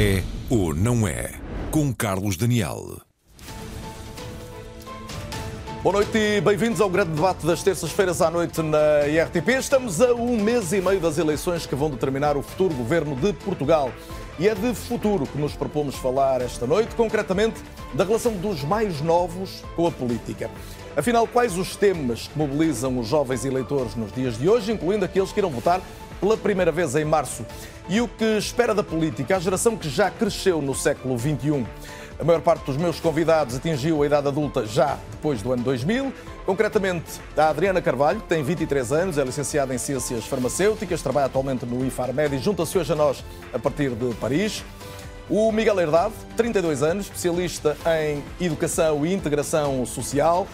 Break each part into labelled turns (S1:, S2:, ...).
S1: É ou não é? Com Carlos Daniel.
S2: Boa noite e bem-vindos ao grande debate das terças-feiras à noite na IRTP. Estamos a um mês e meio das eleições que vão determinar o futuro governo de Portugal. E é de futuro que nos propomos falar esta noite, concretamente da relação dos mais novos com a política. Afinal, quais os temas que mobilizam os jovens eleitores nos dias de hoje, incluindo aqueles que irão votar pela primeira vez em março? E o que espera da política a geração que já cresceu no século XXI? A maior parte dos meus convidados atingiu a idade adulta já depois do ano 2000. Concretamente, a Adriana Carvalho, que tem 23 anos, é licenciada em Ciências Farmacêuticas, trabalha atualmente no IFARMED e junta-se hoje a nós a partir de Paris. O Miguel Herdade, 32 anos, especialista em Educação e Integração Social,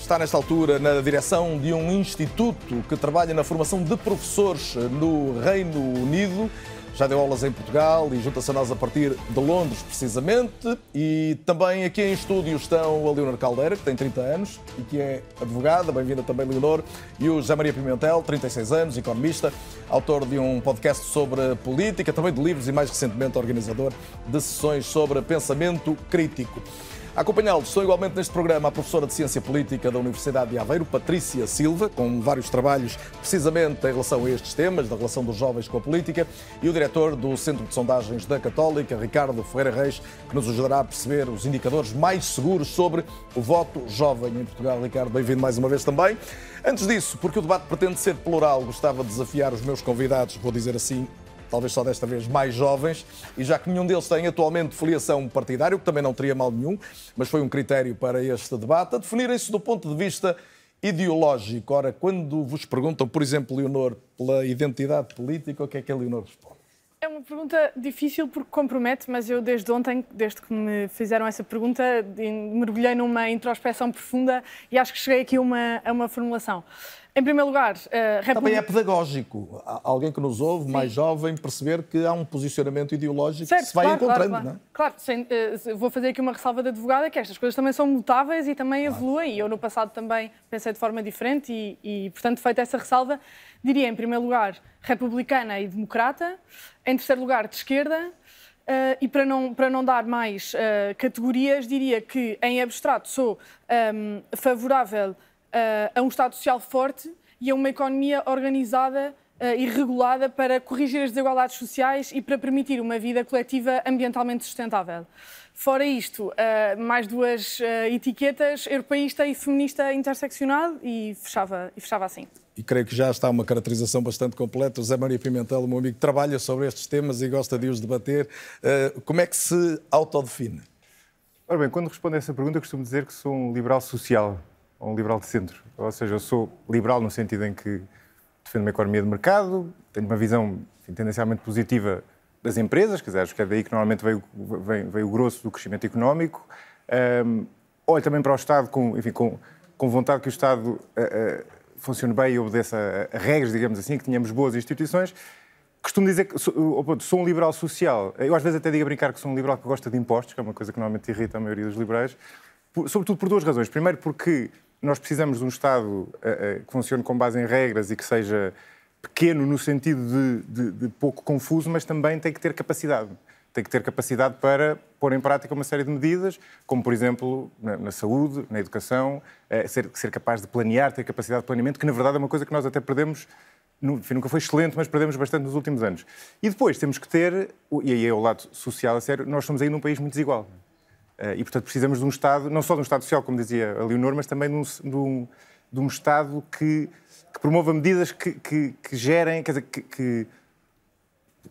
S2: está nesta altura na direção de um instituto que trabalha na formação de professores no Reino Unido. Já deu aulas em Portugal e junta-se a nós a partir de Londres, precisamente. E também aqui em estúdio estão a Leonor Caldeira, que tem 30 anos e que é advogada. Bem-vinda também, Leonor. E o José Maria Pimentel, 36 anos, economista, autor de um podcast sobre política, também de livros e, mais recentemente, organizador de sessões sobre pensamento crítico. Acompanhá-los estão igualmente neste programa a professora de Ciência Política da Universidade de Aveiro, Patrícia Silva, com vários trabalhos precisamente em relação a estes temas, da relação dos jovens com a política, e o diretor do Centro de Sondagens da Católica, Ricardo Ferreira Reis, que nos ajudará a perceber os indicadores mais seguros sobre o voto jovem em Portugal. Ricardo, bem-vindo mais uma vez também. Antes disso, porque o debate pretende ser plural, gostava de desafiar os meus convidados, vou dizer assim, talvez só desta vez mais jovens, e já que nenhum deles tem atualmente filiação partidária, o que também não teria mal nenhum, mas foi um critério para este debate, a definirem-se do ponto de vista ideológico. Ora, quando vos perguntam, por exemplo, Leonor, pela identidade política, o que é que a Leonor responde?
S3: É uma pergunta difícil porque compromete, mas eu desde ontem, desde que me fizeram essa pergunta, mergulhei numa introspeção profunda e acho que cheguei aqui uma, a uma formulação. Em primeiro lugar, uh,
S2: República... Também é pedagógico. Alguém que nos ouve, Sim. mais jovem, perceber que há um posicionamento ideológico certo, que se vai
S3: claro,
S2: encontrando.
S3: Claro,
S2: claro. Não é?
S3: claro sem, uh, vou fazer aqui uma ressalva de advogada, que estas coisas também são mutáveis e também claro. evoluem. E eu no passado também pensei de forma diferente e, e, portanto, feita essa ressalva, diria em primeiro lugar republicana e democrata, em terceiro lugar de esquerda, Uh, e para não, para não dar mais categorias, diria que em abstrato sou um, favorável uh, a um Estado social forte e a uma economia organizada uh, e regulada para corrigir as desigualdades sociais e para permitir uma vida coletiva ambientalmente sustentável. Fora isto, uh, mais duas etiquetas, europeísta e feminista interseccional, e fechava, e fechava assim.
S2: E creio que já está uma caracterização bastante completa. O Zé Maria Pimentel, o meu amigo, trabalha sobre estes temas e gosta de os debater. como é que se autodefine?
S4: Ora bem, quando respondo a essa pergunta, costumo dizer que sou um liberal social um liberal de centro. Ou seja, eu sou liberal no sentido em que defendo uma economia de mercado, tenho uma visão enfim, tendencialmente positiva das empresas, quer dizer, acho que é daí que normalmente veio, veio, veio o grosso do crescimento económico. Um, olho também para o Estado com, enfim, com, com vontade que o Estado uh, uh, funcione bem e obedeça a, a, regras, digamos assim, que tenhamos boas instituições. Costumo dizer que sou, sou, um liberal social. Eu às vezes até digo a brincar que sou um liberal que gosta de impostos, que é uma coisa que normalmente irrita a maioria dos liberais, sobretudo por duas razões. Primeiro porque nós precisamos de um Estado uh, uh, que funcione com base em regras e que seja pequeno no sentido de, de, de, pouco confuso, mas também tem que ter capacidade. Tem que ter capacidade para pôr em prática uma série de medidas, como, por exemplo, na, na saúde, na educação, uh, ser, ser, capaz de planear, ter capacidade de planeamento, que na verdade é uma coisa que nós até perdemos, no, enfim, nunca foi excelente, mas perdemos bastante nos últimos anos. E depois temos que ter, e aí é o lado social a sério, nós somos aí num país muito desigual. Eh, e, portanto, precisamos de um Estado, não só de um Estado social, como dizia a Leonor, mas também de um, de um, de um Estado que, que, promova medidas que, que, que gerem, quer dizer, que,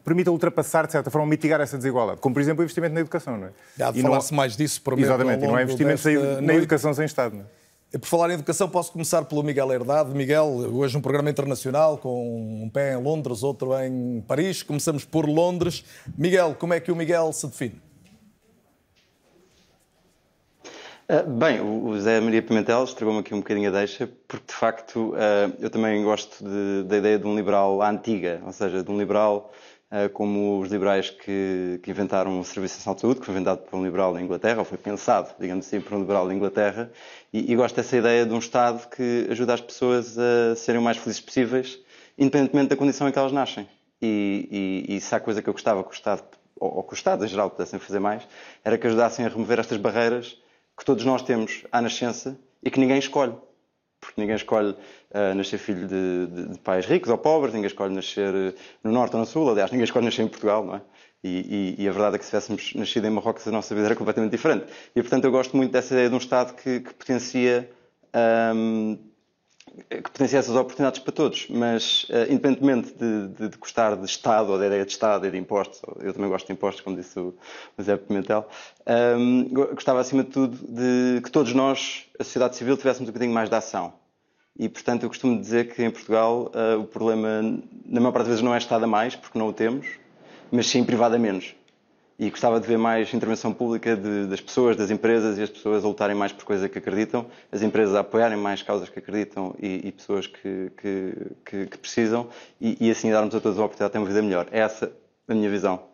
S4: permita ultrapassar, de certa forma, mitigar essa desigualdade. Como, por exemplo, o investimento na educação. Não é?
S2: Já de falar-se mais disso, para mim.
S4: Exatamente, e não é investimento desta... na educação sem Estado. Não é?
S2: Por falar em educação, posso começar pelo Miguel Herdade. Miguel, hoje um programa internacional com um pé em Londres, outro em Paris. Começamos por Londres. Miguel, como é que o Miguel se define?
S5: Uh, bem, o Zé Maria Pimentel estragou-me aqui um bocadinho a deixa, porque de facto uh, eu também gosto de, da ideia de um liberal à antiga, ou seja, de um liberal uh, como os liberais que, que, inventaram o Serviço de Saúde, que foi inventado por um liberal da Inglaterra, ou foi pensado, digamos assim, por um liberal da Inglaterra, e, e gosto dessa ideia de um Estado que ajuda as pessoas a serem o mais felizes possíveis, independentemente da condição em que elas nascem. E, e, e se há coisa que eu gostava que o Estado ou, que os Estados em geral pudessem fazer mais, era que ajudassem a remover estas barreiras que todos nós temos à nascença e que ninguém escolhe. Porque ninguém escolhe uh, nascer filho de, de, de, pais ricos ou pobres, ninguém escolhe nascer uh, no Norte ou no Sul, aliás, ninguém escolhe nascer em Portugal, não é? E, e, e, a verdade é que se tivéssemos nascido em Marrocos a nossa vida era completamente diferente. E portanto eu gosto muito dessa ideia de um Estado que, que potencia um, que potencia essas oportunidades para todos, mas uh, independentemente de, de, de, gostar de Estado ou da ideia de Estado e de impostos, eu também gosto de impostos, como disse o, Zé Pimentel, um, gostava acima de tudo de que todos nós, a sociedade civil, tivéssemos um bocadinho mais de ação. E, portanto, eu costumo dizer que em Portugal uh, o problema, na maior parte das vezes, não é Estado a mais, porque não o temos, mas sim privado a menos e gostava de ver mais intervenção pública de, das pessoas, das empresas e as pessoas a lutarem mais por coisas que acreditam, as empresas a apoiarem mais causas que acreditam e, e pessoas que, que, que, que precisam e, e, assim darmos a todos a oportunidade de ter uma vida melhor. É essa a minha visão.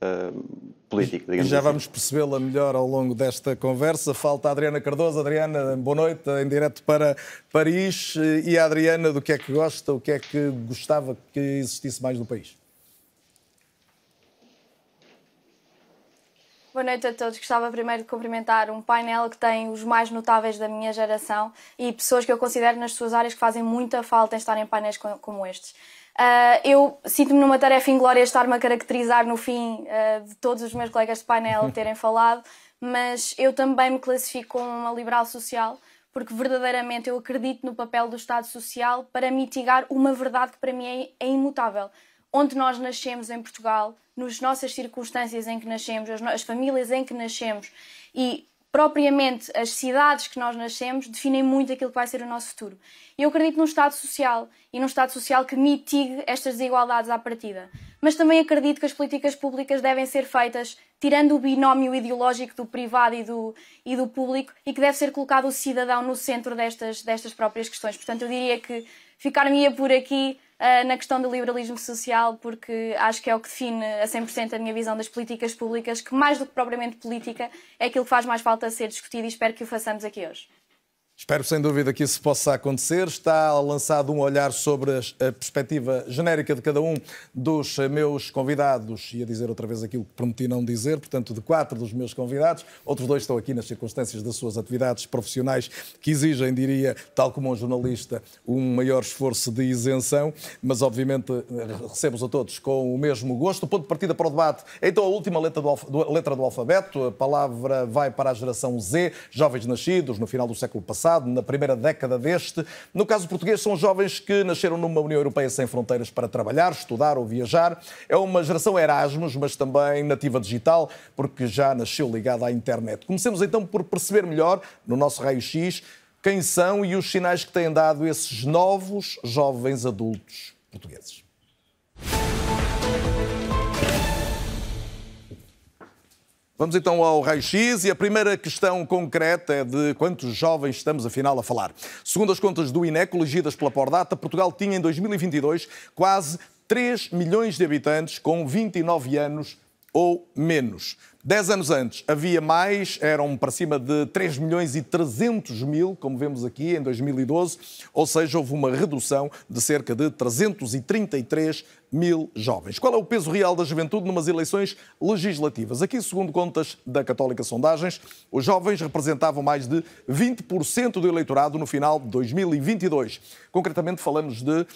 S5: Uh, política, digamos
S2: Já
S5: assim.
S2: vamos percebê-la melhor ao longo desta conversa. Falta a Adriana Cardoso. Adriana, boa noite, em direto para Paris. E a Adriana, do que é que gosta, o que é que gostava que existisse mais no país?
S6: Boa noite a todos. Gostava primeiro de cumprimentar um painel que tem os mais notáveis da minha geração e pessoas que eu considero nas suas áreas que fazem muita falta em estar em painéis como estes. Uh, eu sinto-me numa tarefa inglória estar-me a caracterizar no fim uh, de todos os meus colegas de painel terem falado, mas eu também me classifico como uma liberal social porque verdadeiramente eu acredito no papel do Estado Social para mitigar uma verdade que para mim é, é imutável. Onde nós nascemos em Portugal, nas nossas circunstâncias em que nascemos, as, as famílias em que nascemos e propriamente as cidades que nós nascemos definem muito aquilo que vai ser o nosso futuro. Eu acredito num Estado social e num Estado social que mitigue estas desigualdades à partida. Mas também acredito que as políticas públicas devem ser feitas tirando o binómio ideológico do privado e do, e do público e que deve ser colocado o cidadão no centro destas, destas próprias questões. Portanto, eu diria que ficar-me-ia por aqui uh, na questão do liberalismo social, porque acho que é o que define a 100% a minha visão das políticas públicas, que mais do que propriamente política é aquilo que faz mais falta ser discutido e espero que o façamos aqui hoje.
S2: Espero sem dúvida que isso possa acontecer. Está lançado um olhar sobre a perspectiva genérica de cada um dos meus convidados. Ia dizer outra vez aquilo que prometi não dizer, portanto, de quatro dos meus convidados. Outros dois estão aqui nas circunstâncias das suas atividades profissionais que exigem, diria, tal como um jornalista, um maior esforço de isenção. Mas, obviamente, recebo-os a todos com o mesmo gosto. O ponto de partida para o debate é então a última letra do, letra do alfabeto. A palavra vai para a geração Z, jovens nascidos no final do século passado passado, na primeira década deste. No caso português, são jovens que nasceram numa União Europeia sem fronteiras para trabalhar, estudar ou viajar. É uma geração Erasmus, mas também nativa digital, porque já nasceu ligada à internet. Comecemos então por perceber melhor, no nosso raio-x, quem são e os sinais que têm dado esses novos jovens adultos portugueses. Vamos então ao raio-x e a primeira questão concreta é de quantos jovens estamos afinal a falar. Segundo as contas do INE, coligidas pela Pordata, Portugal tinha em 2022 quase 3 milhões de habitantes com 29 anos ou menos. Dez anos antes havia mais, eram para cima de 3 milhões e 300 mil, como vemos aqui em 2012, ou seja, houve uma redução de cerca de 333 mil jovens. Qual é o peso real da juventude numas eleições legislativas? Aqui, segundo contas da Católica Sondagens, os jovens representavam mais de 20% do eleitorado no final de 2022. Concretamente, falamos de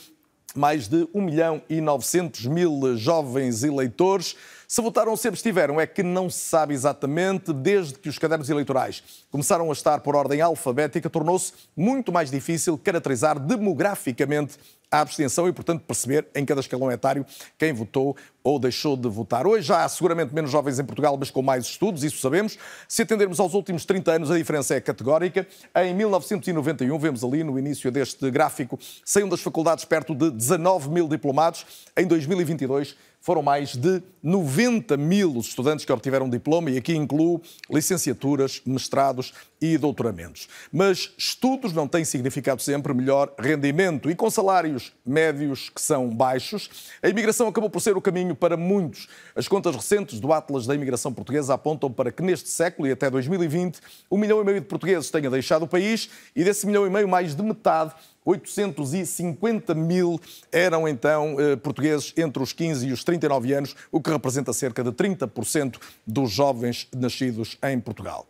S2: mais de 1 milhão e 900 mil jovens eleitores. Se votaram ou se abstiveram, é que não se sabe exatamente, desde que os cadernos eleitorais começaram a estar por ordem alfabética, tornou-se muito mais difícil caracterizar demograficamente a abstenção e, portanto, perceber em cada escalão etário quem votou ou deixou de votar. Hoje já há seguramente menos jovens em Portugal, mas com mais estudos, isso sabemos. Se atendermos aos últimos 30 anos, a diferença é categórica. Em 1991, vemos ali no início deste gráfico, saíram das faculdades perto de 19 mil diplomados. Em 2022, foram mais de 90 mil os estudantes que obtiveram diploma, e aqui incluo licenciaturas, mestrados e doutoramentos. Mas estudos não têm significado sempre melhor rendimento, e com salários médios que são baixos, a imigração acabou por ser o caminho para muitos. As contas recentes do Atlas da Imigração Portuguesa apontam para que neste século e até 2020, um milhão e meio de portugueses tenha deixado o país, e desse milhão e meio, mais de metade 850 mil eram então eh, portugueses entre os 15 e os 39 anos, o que representa cerca de 30% dos jovens nascidos em Portugal.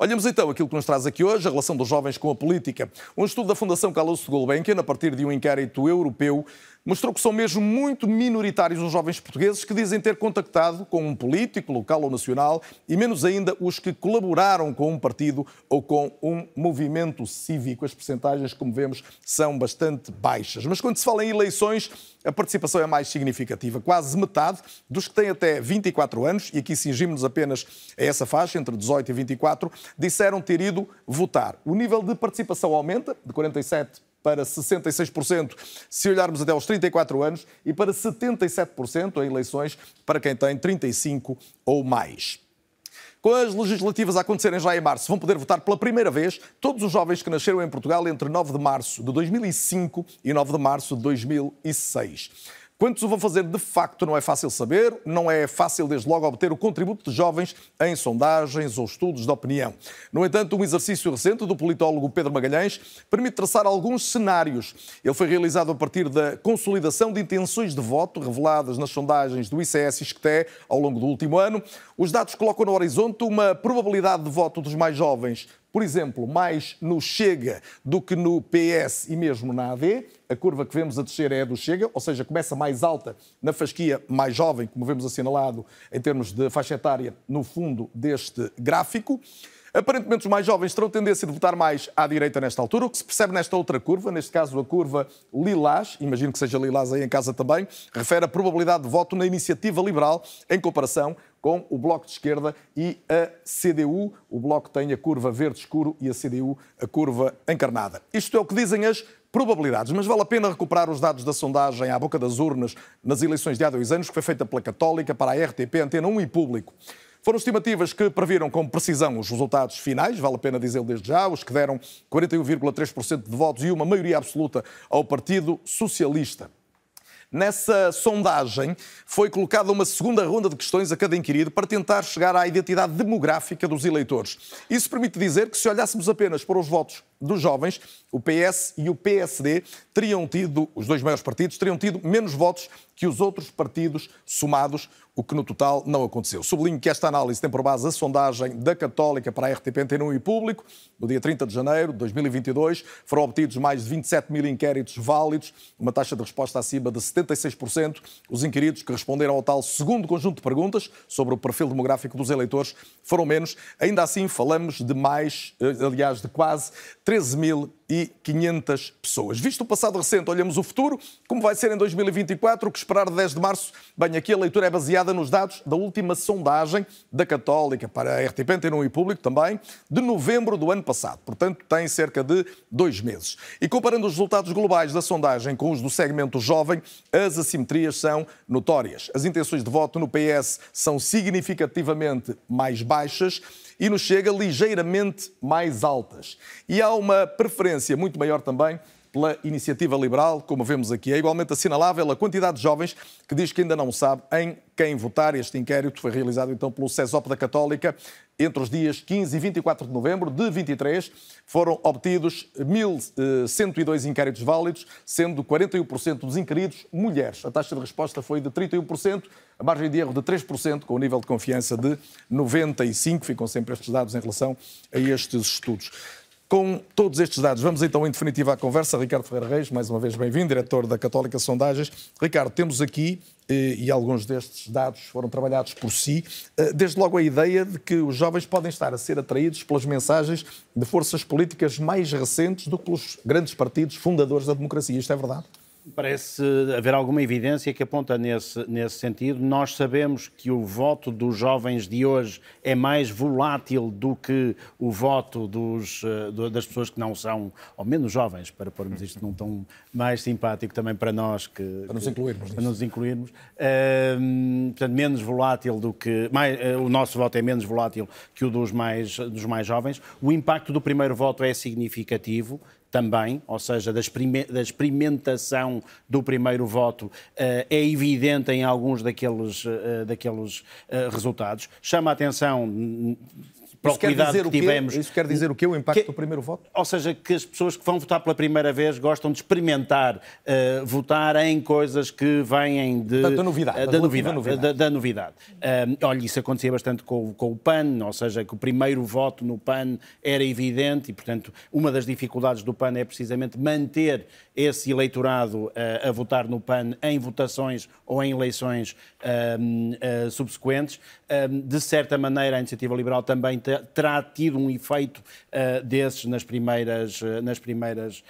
S2: Olhamos então aquilo que nos traz aqui hoje, a relação dos jovens com a política. Um estudo da Fundação Carlos Gulbenkian, a partir de um inquérito europeu, mostrou que são mesmo muito minoritários os jovens portugueses que dizem ter contactado com um político, local ou nacional, e menos ainda os que colaboraram com um partido ou com um movimento cívico. As percentagens, como vemos, são bastante baixas. Mas quando se fala em eleições, a participação é mais significativa. Quase metade dos que têm até 24 anos, e aqui cingimos apenas a essa faixa, entre 18 e 24, disseram ter ido votar. O nível de participação aumenta, de 47 para 66% se olharmos até aos 34 anos e para 77% em eleições para quem tem 35 ou mais. Com as legislativas a acontecerem já em março, vão poder votar pela primeira vez todos os jovens que nasceram em Portugal entre 9 de março de 2005 e 9 de março de 2006. Quantos o vão fazer de facto não é fácil saber, não é fácil desde logo obter o contributo de jovens em sondagens ou estudos de opinião. No entanto, um exercício recente do politólogo Pedro Magalhães permite traçar alguns cenários. Ele foi realizado a partir da consolidação de intenções de voto reveladas nas sondagens do ICS e SCTE ao longo do último ano. Os dados colocam no horizonte uma probabilidade de voto dos mais jovens por exemplo, mais no Chega do que no PS e mesmo na AD. A curva que vemos a descer é a do Chega, ou seja, começa mais alta na fasquia mais jovem, como vemos assinalado em termos de faixa etária no fundo deste gráfico. Aparentemente, os mais jovens terão tendência de votar mais à direita nesta altura, o que se percebe nesta outra curva, neste caso a curva lilás, imagino que seja lilás aí em casa também, refere a probabilidade de voto na iniciativa liberal em comparação com o Bloco de Esquerda e a CDU. O Bloco tem a curva verde escuro e a CDU a curva encarnada. Isto é o que dizem as probabilidades, mas vale a pena recuperar os dados da sondagem à boca das urnas nas eleições de há dois anos, que foi feita pela Católica para a RTP, Antena 1 e Público. Foram estimativas que previram com precisão os resultados finais, vale a pena dizer desde já, os que deram 41,3% de votos e uma maioria absoluta ao Partido Socialista. Nessa sondagem foi colocada uma segunda ronda de questões a cada inquirido para tentar chegar à identidade demográfica dos eleitores. Isso permite dizer que se olhássemos apenas para os votos dos jovens, o PS e o PSD teriam tido, os dois maiores partidos, teriam tido menos votos que os outros partidos somados, o que no total não aconteceu. Sublinho que esta análise tem por base a sondagem da Católica para a RTP Antena e Público. No dia 30 de janeiro de 2022 foram obtidos mais de 27 mil inquéritos válidos, uma taxa de resposta acima de 76%. Os inquiridos que responderam ao tal segundo conjunto de perguntas sobre o perfil demográfico dos eleitores foram menos. Ainda assim, falamos de mais, eh, aliás, de quase 13.500 pessoas. Visto o passado recente, olhamos o futuro, como vai ser em 2024, o que esperar de 10 de março? Bem, aqui a leitura é baseada nos dados da última sondagem da Católica para a RTP, Antena e Público também, de novembro do ano passado. Portanto, tem cerca de dois meses. E comparando os resultados globais da sondagem com os do segmento jovem, as assimetrias são notórias. As intenções de voto no PS são significativamente mais baixas e nos chega ligeiramente mais altas. E há uma preferência muito maior também pela iniciativa liberal, como vemos aqui. É igualmente assinalável a quantidade de jovens que diz que ainda não sabe em quem votar. Este inquérito foi realizado então pelo CESOP da Católica entre os dias 15 e 24 de novembro de 23. Foram obtidos 1.102 eh, inquéritos válidos, sendo 41% dos inquiridos mulheres. A taxa de resposta foi de 31%, a margem de erro de 3%, com o nível de confiança de 95%. Ficam sempre estes dados em relação a estes estudos. Com todos estes dados, vamos então em definitiva à conversa. Ricardo Ferreira Reis, mais uma vez bem-vindo, diretor da Católica Sondagens. Ricardo, temos aqui, eh, e alguns destes dados foram trabalhados por si, eh, desde logo a ideia de que os jovens podem estar a ser atraídos pelas mensagens de forças políticas mais recentes do que pelos grandes partidos fundadores da democracia. Isto é verdade?
S7: Parece haver alguma evidência que aponta nesse, nesse sentido. Nós sabemos que o voto dos jovens de hoje é mais volátil do que o voto dos, eh, das pessoas que não são, ou menos jovens, para pormos isto num tom mais simpático também para nós. Que,
S2: para nos incluirmos.
S7: Para nos incluirmos. Uh, portanto, menos volátil do que. Mais, uh, o nosso voto é menos volátil que o dos mais, dos mais jovens. O impacto do primeiro voto é significativo também, ou seja, da, experimentação do primeiro voto, eh, é evidente em alguns daqueles, eh, daqueles eh, resultados. Chama a atenção para
S2: isso
S7: o cuidado
S2: dizer
S7: que tivemos.
S2: Isso quer dizer o quê? O impacto
S7: Que-
S2: do primeiro voto?
S7: Ou seja, que as pessoas que vão votar pela primeira vez gostam de experimentar eh, votar em coisas que vêm de.
S2: Portanto, novidade,
S7: eh,
S2: da
S7: da,
S2: relativa
S7: novidade.
S2: novidade.
S7: Da, da novidade. Um, olha, isso acontecia bastante com, o- com o PAN, ou seja, que o primeiro voto no PAN era evidente e, portanto, uma das dificuldades do PAN é precisamente manter esse eleitorado eh, a votar no PAN em votações ou em eleições eh, subsequentes. De certa maneira, a Iniciativa Liberal também terá tido um efeito eh, desses nas primeiras, eh, nas primeiras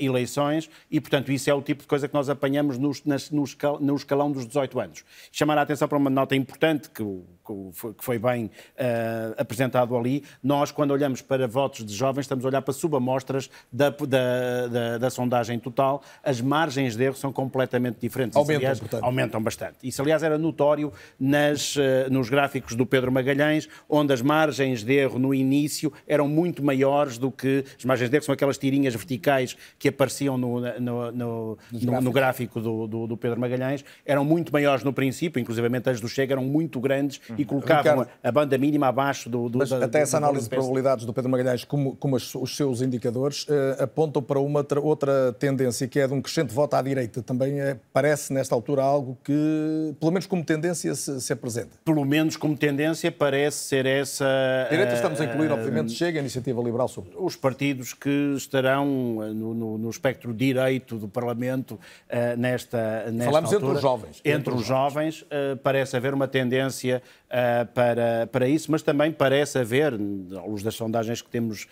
S7: eleições e, portanto, isso é o tipo de coisa que nós apanhamos nos- nas- no, escal- no escalão dos 18 anos. Chamar a atenção para uma nota importante que, que foi- bem eh, apresentado ali. Nós, quando olhamos para votos de jovens, estamos a olhar para subamostras da, da, da, da sondagem total. As margens de erro são completamente diferentes.
S2: Aumentam,
S7: aliás, aumentam bastante. Isso, aliás, era notório nas, eh, nos gráficos do Pedro Magalhães, onde as margens de erro no início eram muito maiores do que. As margens de erro são aquelas tirinhas verticais que apareciam no, no, no, no- no gráfico do, do- do Pedro Magalhães, eram muito maiores no princípio, inclusivamente as do Chega eram muito grandes e colocavam
S2: Ricardo.
S7: a, banda mínima abaixo do. do
S2: Mas
S7: da-
S2: até essa análise de probabilidades do Pedro Magalhães, como, como os seus indicadores, eh, apontam para uma tra- outra tendência, que é de um crescente voto à direita. Também eh, parece, nesta altura, algo que, pelo menos como tendência, se, se apresenta.
S7: Pelo menos como tendência, parece ser essa.
S2: A direita
S7: eh,
S2: estamos a incluir, obviamente, chega a iniciativa liberal sobre.
S7: os partidos que estarão eh, no, no- no espectro direito do Parlamento eh, nesta, nesta
S2: Falamos entre
S7: altura.
S2: os jovens.
S7: Entre, os jovens, eh, parece haver uma tendência eh, para, para isso, mas também parece haver, à luz das sondagens que temos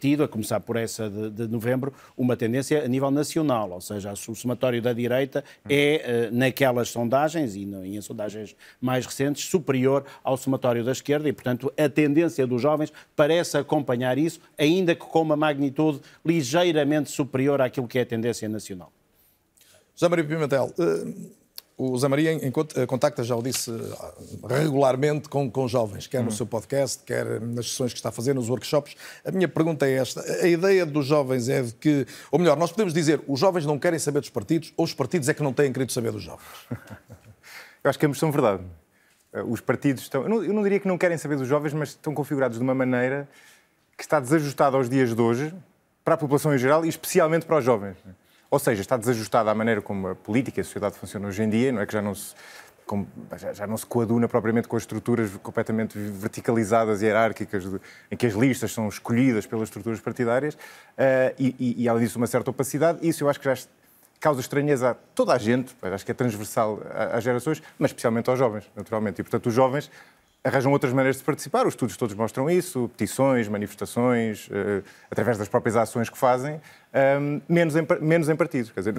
S7: tido, a começar por essa de, de novembro, uma tendência a nível nacional, ou seja, o somatório da direita é, eh, naquelas sondagens e, no- e em sondagens mais recentes, superior ao somatório da esquerda e, portanto, a tendência dos jovens parece acompanhar isso, ainda que com uma magnitude ligeiramente superior àquilo que é a tendência nacional.
S2: José Maria Pimentel, eh, o José Maria em- eh, contacta, já o disse, eh, regularmente com, com jovens, quer no seu podcast, quer nas sessões que está a fazer, nos workshops. A minha pergunta é esta: a ideia dos jovens é de que, ou melhor, nós podemos dizer, os jovens não querem saber dos partidos, ou os partidos é que não têm querido saber dos jovens?
S4: Eu acho que ambos são verdade. Os partidos estão. Eu não, eu não diria que não querem saber dos jovens, mas estão configurados de uma maneira que está desajustada aos dias de hoje para a população em geral e especialmente para os jovens. Ou seja, está desajustada à maneira como a política e a sociedade funcionam hoje em dia, não é que já não se. como- já, já não se coaduna propriamente com as estruturas completamente verticalizadas e hierárquicas de- em que as listas são escolhidas pelas estruturas partidárias eh, e, e, e, além disso, uma certa opacidade. Isso eu acho que já causa estranheza a toda a gente, acho que é transversal às gerações, mas especialmente aos jovens, naturalmente. E, portanto, os jovens arranjam outras maneiras de participar, os estudos todos mostram isso, petições, manifestações, eh, através das próprias ações que fazem, ehm, menos, em, menos em partidos. Quer dizer,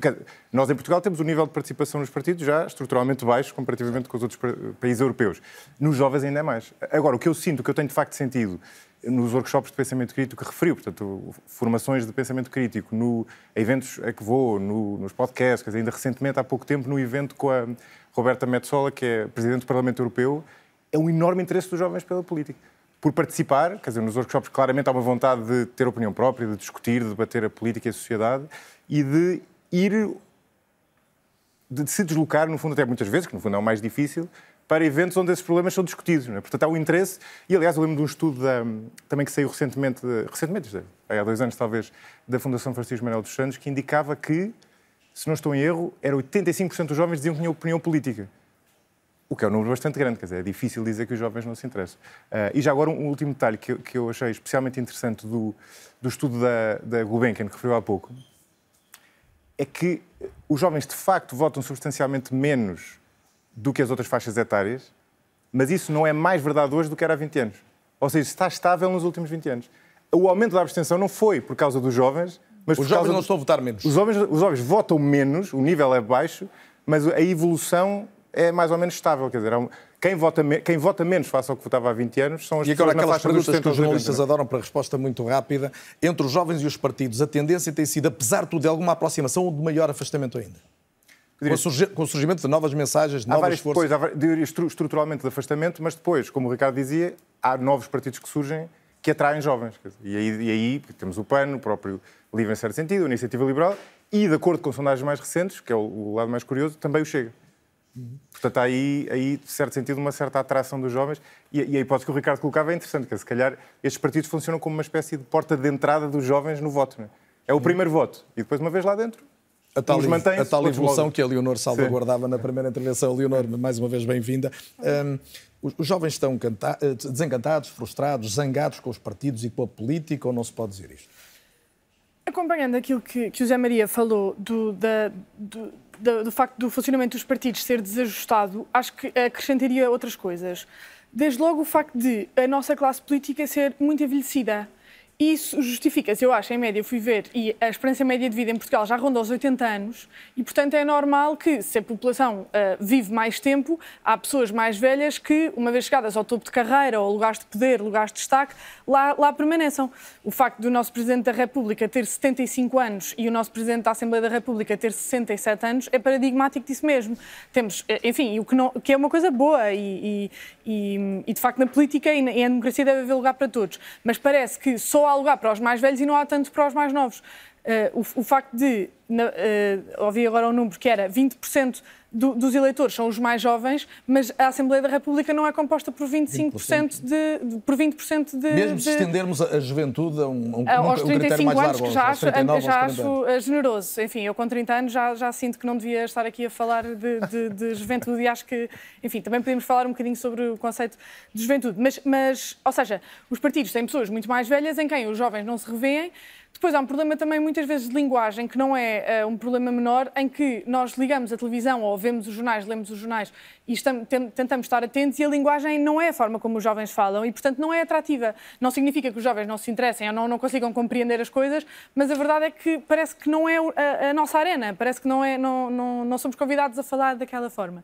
S4: nós em Portugal temos um nível de participação nos partidos já estruturalmente baixo comparativamente com os outros pa- países europeus. Nos jovens ainda é mais. Agora, o que eu sinto, o que eu tenho de facto sentido nos workshops de pensamento crítico que referiu, portanto, formações de pensamento crítico, no eventos a que vou, no- nos podcasts, quer dizer, ainda recentemente, há pouco tempo, no evento com a Roberta Metsola, que é Presidente do Parlamento Europeu, é um enorme interesse dos jovens pela política. Por participar, quer dizer, nos workshops claramente há uma vontade de ter opinião própria, de discutir, de debater a política e a sociedade e de ir de se deslocar, no fundo, até muitas vezes, que no fundo é o mais difícil, para eventos onde esses problemas são discutidos. É? Portanto, há um interesse, e aliás, eu lembro de um estudo da- também que saiu recentemente, recentemente, é, há dois anos talvez, da Fundação Francisco Manuel dos Santos, que indicava que, se não estou em erro, era 85% dos jovens diziam que tinham opinião política. O que é um número bastante grande, quer dizer, é difícil dizer que os jovens não se interessam. Ah, e já agora, um último detalhe que eu, que eu achei especialmente interessante do, do estudo da, da Gulbenkian, que referiu há pouco, é que os jovens de facto votam substancialmente menos do que as outras faixas etárias, mas isso não é mais verdade hoje do que era há 20 anos. Ou seja, está estável nos últimos 20 anos. O aumento da abstenção não foi por causa dos jovens, mas
S2: Os jovens não estão a votar menos.
S4: os jovens, os jovens votam menos, o nível é baixo, mas a evolução é mais ou menos estável. Quer dizer, quem, vota quem vota menos face ao que votava há 20 anos são as
S2: E agora
S4: pessoas na
S2: aquelas perguntas que
S4: 70
S2: os
S4: aos 80,
S2: jornalistas
S4: é?
S2: adoram para resposta muito rápida. Entre os jovens e os partidos, a tendência tem sido, apesar de tudo, de alguma aproximação ou de maior afastamento ainda? Com o, surgimento de novas mensagens, de
S4: Há
S2: novas
S4: várias,
S2: forças.
S4: depois, estruturalmente de afastamento, mas depois, como o Ricardo dizia, há novos partidos que surgem que atraem jovens. E aí, e aí temos o PAN, o próprio Livre em certo sentido, a Iniciativa Liberal, e, de acordo com sondagens mais recentes, que é o, o lado mais curioso, também o Chega. Portanto, há aí, aí, de certo sentido, uma certa atração dos jovens. E, e a hipótese que o Ricardo colocava é interessante, que é, se calhar estes partidos funcionam como uma espécie de porta de entrada dos jovens no voto. É? é o primeiro voto. E depois, uma vez lá dentro,
S2: a tal, a tal evolução que a Leonor salvaguardava Sim. na primeira intervenção. Leonor, mais uma vez bem-vinda. Um, os jovens estão eh, desencantados, frustrados, zangados com os partidos e com a política, ou não se pode dizer isto?
S3: Acompanhando aquilo que, que o José Maria falou do, da, do, do, do, facto do funcionamento dos partidos ser desajustado, acho que acrescentaria outras coisas. Desde logo o facto de a nossa classe política ser muito envelhecida. Isso justifica-se, eu acho, em média, fui ver, e a esperança média de vida em Portugal já ronda aos 80 anos, e portanto é normal que, se a população uh, vive mais tempo, há pessoas mais velhas que, uma vez chegadas ao topo de carreira, ou lugares de poder, lugares de destaque, lá, lá permaneçam. O facto do nosso Presidente da República ter 75 anos e o nosso Presidente da Assembleia da República ter 67 anos é paradigmático disso mesmo. Temos, eh, enfim, o que, não, que é uma coisa boa, e, e, e, de facto na política e na, e na democracia deve haver lugar para todos, mas parece que só há lugar para os mais velhos e não há tanto para os mais novos. Uh, o, o, facto de, na, uh, ouvi agora um número que era 20% do, dos eleitores são os mais jovens, mas a Assembleia da República não é composta por 25% de, de, por 20% de
S2: mesmo se estendermos a juventude a um,
S3: um, aos um 35 mais anos largo, que já acho, 39, já acho eh, generoso. Enfim, eu com 30 anos já, já sinto que não devia estar aqui a falar de, de, de juventude e acho que, enfim, também podemos falar um bocadinho sobre o conceito de juventude. Mas, mas, ou seja, os partidos têm pessoas muito mais velhas em quem os jovens não se revêem depois há um problema também muitas vezes de linguagem, que não é uh, um problema menor, em que nós ligamos a televisão ou vemos os jornais, lemos os jornais e estamos, tentamos estar atentos e a linguagem não é a forma como os jovens falam e, portanto, não é atrativa. Não significa que os jovens não se interessem ou não, não consigam compreender as coisas, mas a verdade é que parece que não é a, a nossa arena, parece que não, é, não, não, não somos convidados a falar daquela forma.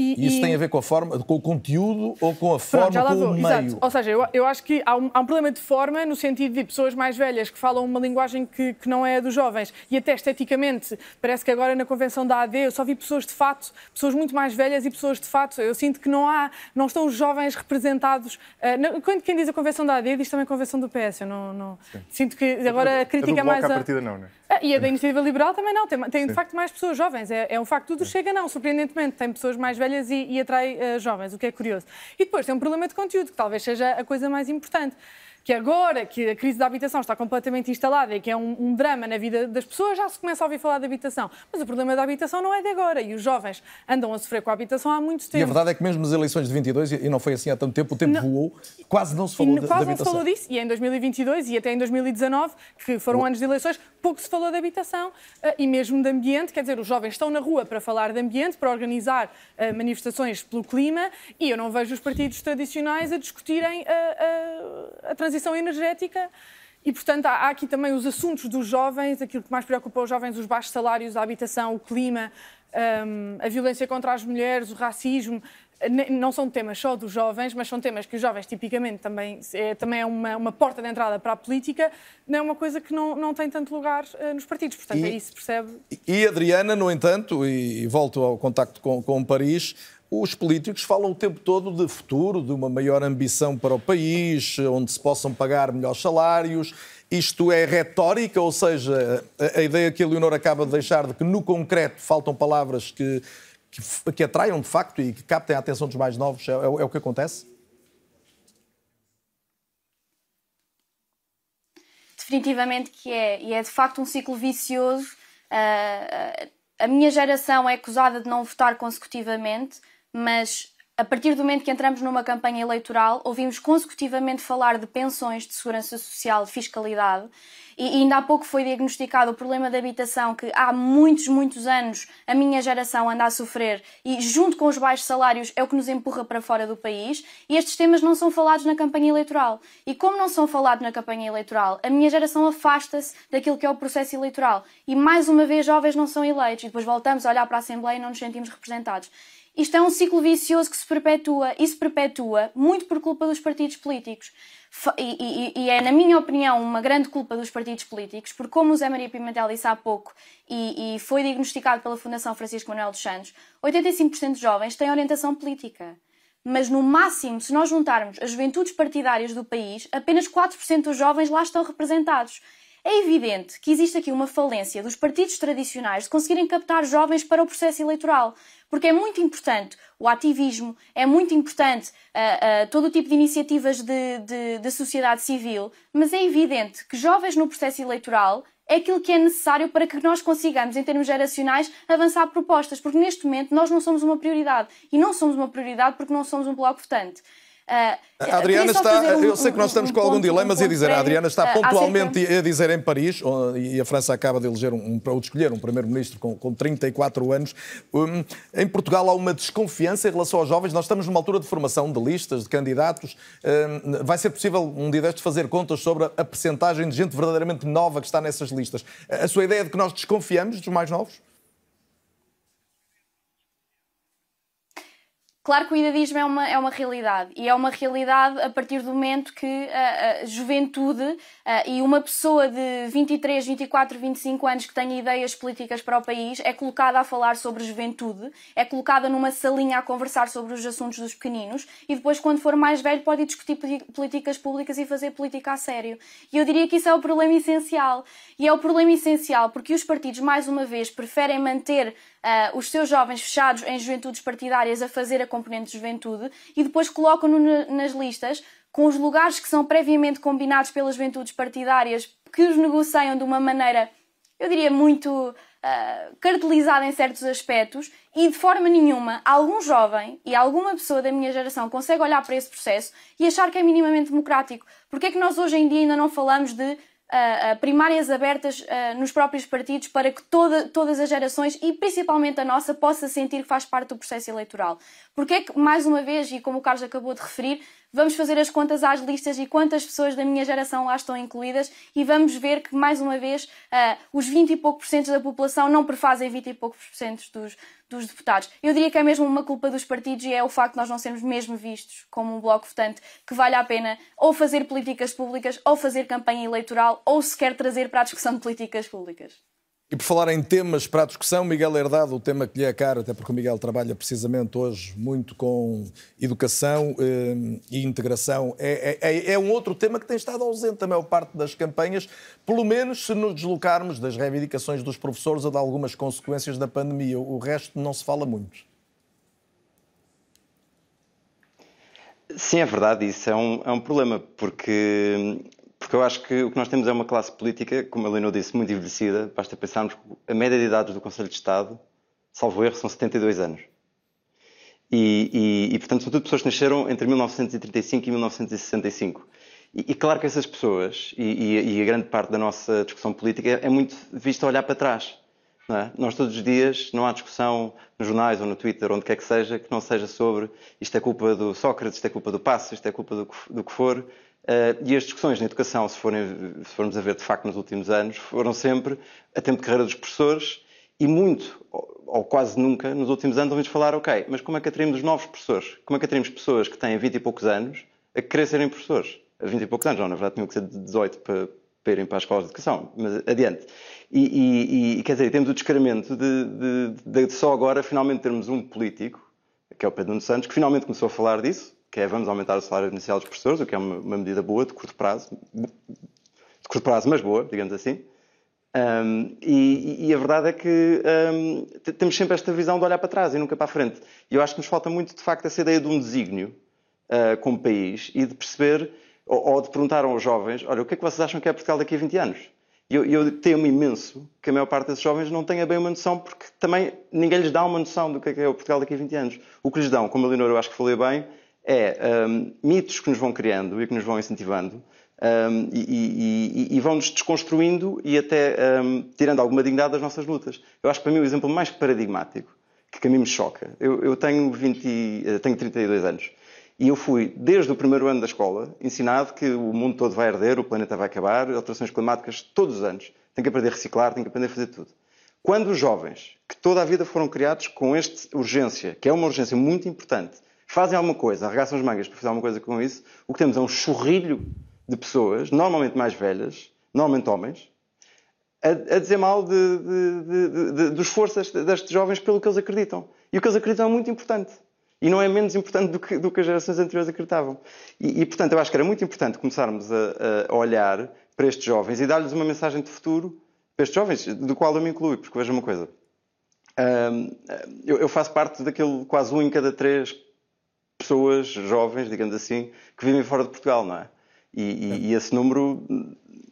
S2: E, e isso e... tem a ver com a forma, com o conteúdo ou com a forma, Pronto, com o meio? Exato.
S3: Ou seja, eu, eu acho que há um, há um, problema de forma no sentido de pessoas mais velhas que falam uma linguagem que, que não é a dos jovens e até esteticamente, parece que agora na convenção da AD eu só vi pessoas de fato, pessoas muito mais velhas e pessoas de fato. Eu sinto que não há, não estão os jovens representados. Uh, quando quem diz a convenção da AD diz também a convenção do PS. Eu não, não... Sinto que agora a crítica
S4: a
S3: mais. A...
S4: partida não, não é?
S3: Ah, e a da Iniciativa Liberal também não, tem, tem de facto mais pessoas jovens. É, é um facto do Chega, não, surpreendentemente. Tem pessoas mais velhas e, e atrai uh, jovens, o que é curioso. E depois tem um problema de conteúdo, que talvez seja a coisa mais importante que agora que a crise da habitação está completamente instalada e que é um, um, drama na vida das pessoas, já se começa a ouvir falar de habitação. Mas o problema da habitação não é de agora e os jovens andam a sofrer com a habitação há muito tempo.
S2: E a verdade é que mesmo nas eleições de 22, e não foi assim há tanto tempo, o tempo não, voou, quase não se falou de,
S3: quase
S2: de habitação.
S3: não se falou disso e em 2022 e até em 2019, que foram anos de eleições, pouco se falou de habitação eh, e mesmo de ambiente, quer dizer, os jovens estão na rua para falar de ambiente, para organizar eh, manifestações pelo clima e eu não vejo os partidos tradicionais a discutirem a, a, a transição energética. E, portanto, há, aqui também os assuntos dos jovens, aquilo que mais preocupa os jovens, os baixos salários, a habitação, o clima, um, a violência contra as mulheres, o racismo, não são temas só dos jovens, mas são temas que os jovens tipicamente também é, também é uma, uma porta de entrada para a política, não é uma coisa que não, não tem tanto lugar uh, nos partidos. Portanto, e, aí se percebe.
S2: E Adriana, no entanto, e, e volto ao contacto com, com Paris, os políticos falam o tempo todo de futuro, de uma maior ambição para o país, onde se possam pagar melhores salários. Isto é retórica, ou seja, a, ideia que a Leonor acaba de deixar de que no concreto faltam palavras que que, que atraiam de facto e que captem a atenção dos mais novos? É, é, é o que acontece?
S6: Definitivamente que é, e é de facto um ciclo vicioso. Uh, a minha geração é acusada de não votar consecutivamente, mas a partir do momento que entramos numa campanha eleitoral, ouvimos consecutivamente falar de pensões, de segurança social, de fiscalidade e ainda há pouco foi diagnosticado o problema da habitação que há muitos, muitos anos a minha geração anda a sofrer e junto com os baixos salários é o que nos empurra para fora do país e estes temas não são falados na campanha eleitoral. E como não são falados na campanha eleitoral, a minha geração afasta-se daquilo que é o processo eleitoral e mais uma vez jovens não são eleitos e depois voltamos a olhar para a Assembleia e não nos sentimos representados. Isto é um ciclo vicioso que se perpetua e se perpetua muito por culpa dos partidos políticos. E, e, e, é, na minha opinião, uma grande culpa dos partidos políticos, porque, como o Zé Maria Pimentel disse há pouco e, e foi diagnosticado pela Fundação Francisco Manuel dos Santos, 85% de jovens têm orientação política. Mas, no máximo, se nós juntarmos as juventudes partidárias do país, apenas 4% dos jovens lá estão representados. É evidente que existe aqui uma falência dos partidos tradicionais de conseguirem captar jovens para o processo eleitoral, porque é muito importante o ativismo, é muito importante uh, uh, todo o tipo de iniciativas de sociedade civil, mas é evidente que jovens no processo eleitoral é aquilo que é necessário para que nós consigamos, em termos geracionais, avançar propostas, porque neste momento nós não somos uma prioridade. E não somos uma prioridade porque não somos um bloco votante.
S2: A Adriana está, um, eu sei que nós estamos um, com algum dilema, mas ia dizer, a Adriana está pontualmente a dizer em Paris, e a França acaba de eleger um, ou de escolher um primeiro-ministro com, com 34 anos. Um, em Portugal há uma desconfiança em relação aos jovens. Nós estamos numa altura de formação de listas, de candidatos. Um, vai ser possível um dia destes fazer contas sobre a percentagem de gente verdadeiramente nova que está nessas listas. A sua ideia é de que nós desconfiamos dos mais novos?
S6: Claro que o idadismo é uma, é uma realidade e é uma realidade a partir do momento que a, a juventude a, e uma pessoa de 23, 24, 25 anos que tenha ideias políticas para o país é colocada a falar sobre juventude, é colocada numa salinha a conversar sobre os assuntos dos pequeninos e depois, quando for mais velho, pode discutir políticas públicas e fazer política a sério. E eu diria que isso é o problema essencial. E é o problema essencial porque os partidos, mais uma vez, preferem manter uh, os seus jovens fechados em juventudes partidárias a fazer a componente de juventude e depois colocam-no nas listas com os lugares que são previamente combinados pelas juventudes partidárias que os negociam de uma maneira, eu diria, muito uh, cartelizada em certos aspectos e de forma nenhuma algum jovem e alguma pessoa da minha geração consegue olhar para esse processo e achar que é minimamente democrático. Porque é que nós hoje em dia ainda não falamos de uh, primárias abertas uh, nos próprios partidos para que toda, todas as gerações, e principalmente a nossa, possa sentir que faz parte do processo eleitoral. Porque é que, mais uma vez, e como o Carlos acabou de referir, vamos fazer as contas às listas e quantas pessoas da minha geração lá estão incluídas e vamos ver que, mais uma vez, uh, os 20 e pouco por cento da população não prefazem 20 e poucos por cento dos, dos deputados. Eu diria que é mesmo uma culpa dos partidos e é o facto de nós não sermos mesmo vistos como um bloco votante que vale a pena ou fazer políticas públicas ou fazer campanha eleitoral ou sequer trazer para a discussão de políticas públicas.
S2: E por falar em temas para a discussão, Miguel Herdado, o tema que lhe é caro, até porque o Miguel trabalha precisamente hoje muito com educação eh, e integração, é, é, é, é, um outro tema que tem estado ausente a maior parte das campanhas, pelo menos se nos deslocarmos das reivindicações dos professores a de algumas consequências da pandemia. O resto não se fala muito.
S5: Sim, é verdade, isso é um, é um problema, porque porque eu acho que o que nós temos é uma classe política, como a Leonor disse, muito envelhecida. Basta pensarmos que a média de idades do Conselho de Estado, salvo erro, são 72 anos. E, e, e, portanto, são tudo pessoas que nasceram entre 1935 e 1965. E, e claro que essas pessoas, e, a grande parte da nossa discussão política, é, muito vista a olhar para trás. É? Nós todos os dias, não há discussão nos jornais ou no Twitter, onde quer que seja, que não seja sobre isto é culpa do Sócrates, isto é culpa do Passo, isto é culpa do, do que for. Uh, e as discussões na educação, se, forem, se formos a ver de facto nos últimos anos, foram sempre a tempo de carreira dos professores e muito, ou, ou quase nunca, nos últimos anos ouvimos falar, ok, mas como é que atraímos os novos professores? Como é que atraímos pessoas que têm 20 e poucos anos a querer serem professores? A 20 e poucos anos, não, na verdade tinham que ser de 18 para, para irem para as escolas de educação, mas adiante. E, e, e quer dizer, temos o descaramento de, de, de, só agora finalmente termos um político, que é o Pedro Nuno Santos, que finalmente começou a falar disso, que é vamos aumentar o salário inicial dos professores, o que é uma, uma medida boa, de curto prazo, de curto prazo, mas boa, digamos assim. Um, e, e, a verdade é que um, temos sempre esta visão de olhar para trás e nunca para a frente. E eu acho que nos falta muito, de facto, essa ideia de um desígnio uh, como país e de perceber, ou, ou, de perguntar aos jovens: olha, o que é que vocês acham que é Portugal daqui a 20 anos? E eu, eu temo imenso que a maior parte desses jovens não tenha bem uma noção, porque também ninguém lhes dá uma noção do que é, que é o Portugal daqui a 20 anos. O que lhes dão, como a Leonor eu acho que falei bem, é um, mitos que nos vão criando e que nos vão incentivando um, e, e, e vão-nos desconstruindo e até um, tirando alguma dignidade das nossas lutas. Eu acho que para mim o exemplo mais paradigmático, que a mim me choca, eu, eu tenho, 20, eh, tenho 32 anos e eu fui, desde o primeiro ano da escola, ensinado que o mundo todo vai arder, o planeta vai acabar, alterações climáticas, todos os anos. Tem que aprender a reciclar, tem que aprender a fazer tudo. Quando os jovens, que toda a vida foram criados com esta urgência, que é uma urgência muito importante, fazem alguma coisa, arregaçam as mangas para fazer alguma coisa com isso, o que temos é um churrilho de pessoas, normalmente mais velhas, normalmente homens, a, a dizer mal de, de, de, esforço destes jovens pelo que eles acreditam. E o que eles acreditam é muito importante. E não é menos importante do que, do que as gerações anteriores acreditavam. E, e, portanto, eu acho que era muito importante começarmos a, a olhar para estes jovens e dar-lhes uma mensagem de futuro para estes jovens, do qual eu me incluo, porque veja uma coisa. eu, eu faço parte daquele quase um em cada três pessoas jovens, digamos assim, que vivem fora de Portugal, não é? E, e, e esse número,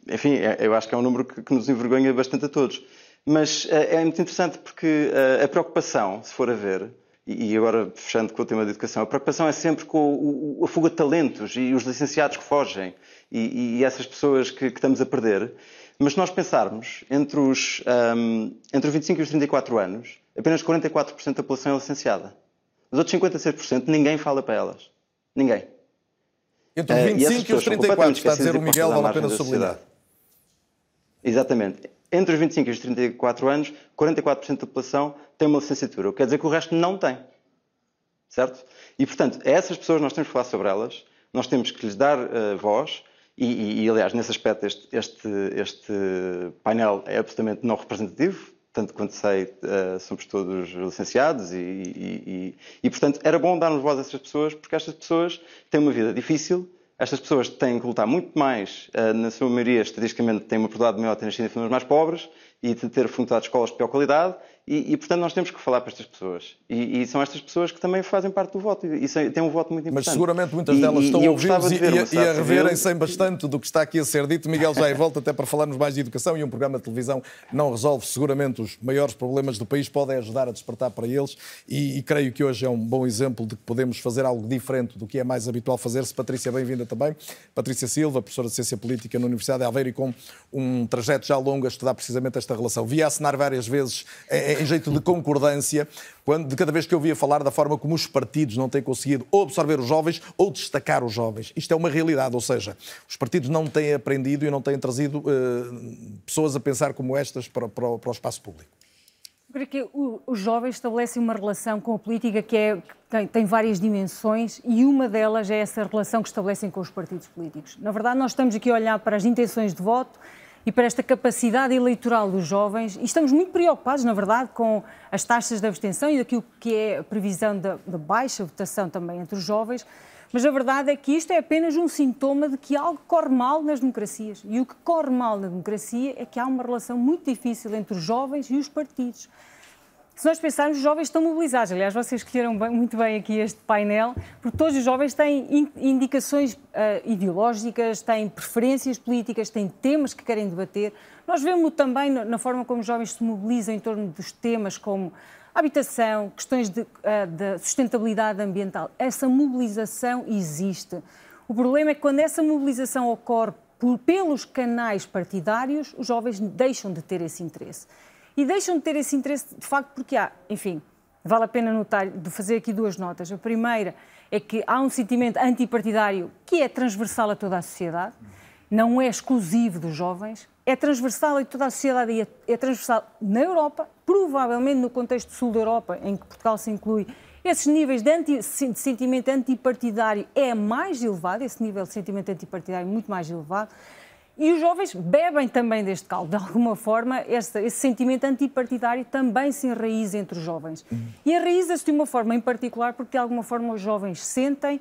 S5: enfim, é, eu acho que é um número que, que, nos envergonha bastante a todos. Mas é, é muito interessante porque a, a preocupação, se for a ver, e agora fechando com o tema da educação, a preocupação é sempre com o, a fuga de talentos e os licenciados que fogem e, e essas pessoas que, que, estamos a perder. Mas se nós pensarmos, entre os, um, entre os 25 e os 34 anos, apenas 44% da população é licenciada. Os outros 56% ninguém fala para elas. Ninguém.
S2: Entre os 25 uh, e, e os 34, está a dizer o Miguel, vale a pena sublinhar.
S5: Exatamente. Entre os 25 e os 34 anos, 44% da população tem uma licenciatura. O que quer dizer que o resto não tem. Certo? E, portanto, a essas pessoas nós temos que falar sobre elas, nós temos que lhes dar uh, voz, e, e, e, aliás, nesse aspecto, este, este, este, painel é absolutamente não representativo, tanto quanto sei, uh, somos todos licenciados, e, e, portanto, era bom darmos voz a essas pessoas, porque estas pessoas têm uma vida difícil, estas pessoas têm que lutar muito mais, uh, na sua maioria, estatisticamente, têm uma probabilidade maior de ter nascido em famílias mais pobres e de ter frequentado escolas de pior qualidade, e, e, portanto, nós temos que falar para estas pessoas. E, e, são estas pessoas que também fazem parte do voto. E, têm um voto muito importante.
S2: Mas seguramente muitas delas estão a ouvir-nos e, e, a reverem-se bastante do que está aqui a ser dito. Miguel já é volta até para falarmos mais de educação e um programa de televisão não resolve seguramente os maiores problemas do país, pode ajudar a despertar para eles. E, creio que hoje é um bom exemplo de que podemos fazer algo diferente do que é mais habitual fazer-se. Patrícia, bem-vinda também. Patrícia Silva, professora de Ciência Política na Universidade de Aveiro e com um trajeto já longo a estudar precisamente esta relação. Vi assinar várias vezes em jeito de concordância quando, de cada vez que eu ouvia falar da forma como os partidos não têm conseguido ou absorver os jovens ou destacar os jovens. Isto é uma realidade, ou seja, os partidos não têm aprendido e não têm trazido uh, pessoas a pensar como estas para, para, para o espaço público.
S8: Porque os jovens estabelecem uma relação com a política que, é, que tem, tem, várias dimensões e uma delas é essa relação que estabelecem com os partidos políticos. Na verdade, nós estamos aqui a olhar para as intenções de voto, e para esta capacidade eleitoral dos jovens. E estamos muito preocupados, na verdade, com as taxas de abstenção e daquilo que é a previsão da, da baixa votação também entre os jovens. Mas a verdade é que isto é apenas um sintoma de que algo corre mal nas democracias. E o que corre mal na democracia é que há uma relação muito difícil entre os jovens e os partidos se nós pensarmos, os jovens estão mobilizados. Aliás, vocês escolheram bem, muito bem aqui este painel, porque todos os jovens têm indicações uh, ideológicas, têm preferências políticas, têm temas que querem debater. Nós vemos também na forma como os jovens se mobilizam em torno dos temas como habitação, questões de, uh, de sustentabilidade ambiental. Essa mobilização existe. O problema é que quando essa mobilização ocorre por, pelos canais partidários, os jovens deixam de ter esse interesse e deixam de ter esse interesse de facto porque há, enfim, vale a pena notar, de fazer aqui duas notas. A primeira é que há um sentimento antipartidário que é transversal a toda a sociedade, não é exclusivo dos jovens, é transversal a toda a sociedade e é, é transversal na Europa, provavelmente no contexto sul da Europa, em que Portugal se inclui, esses níveis de, anti, de sentimento antipartidário é mais elevado, esse nível de sentimento antipartidário é muito mais elevado. E os jovens bebem também deste caldo. De alguma forma, esse, esse sentimento antipartidário também se enraiza entre os jovens. E enraiza-se de uma forma em particular porque, de alguma forma, os jovens sentem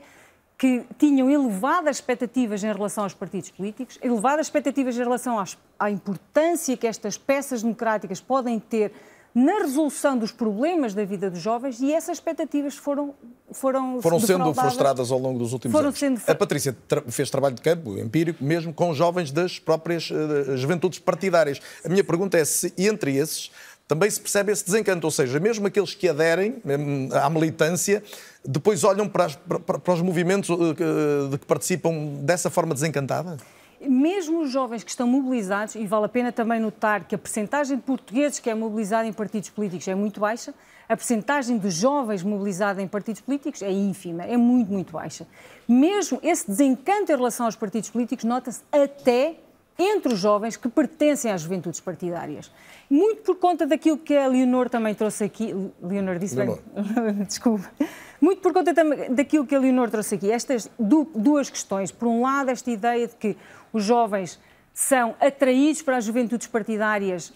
S8: que tinham elevadas expectativas em relação aos partidos políticos, elevadas expectativas em relação às, à importância que estas peças democráticas podem ter na resolução dos problemas da vida dos jovens e essas expectativas foram
S2: foram foram sendo frustradas ao longo dos últimos foram anos. Sendo... A Patrícia tra fez trabalho de campo empírico mesmo com jovens das próprias uh, juventudes partidárias. A minha pergunta é se entre esses também se percebe esse desencanto, ou seja, mesmo aqueles que aderem à militância, depois olham para, as, para, para os movimentos uh, de que participam dessa forma desencantada?
S8: Mesmo os jovens que estão mobilizados, e vale a pena também notar que a percentagem de portugueses que é mobilizada em partidos políticos é muito baixa, a percentagem de jovens mobilizados em partidos políticos é ínfima, é muito, muito baixa. Mesmo esse desencanto em relação aos partidos políticos nota-se até entre os jovens que pertencem às juventudes partidárias. Muito por conta daquilo que a Leonor também trouxe aqui. Leonor disse Leonor. bem. Desculpa. Muito por conta daquilo que a Leonor trouxe aqui. Estas duas questões. Por um lado, esta ideia de que os jovens são atraídos para as juventudes partidárias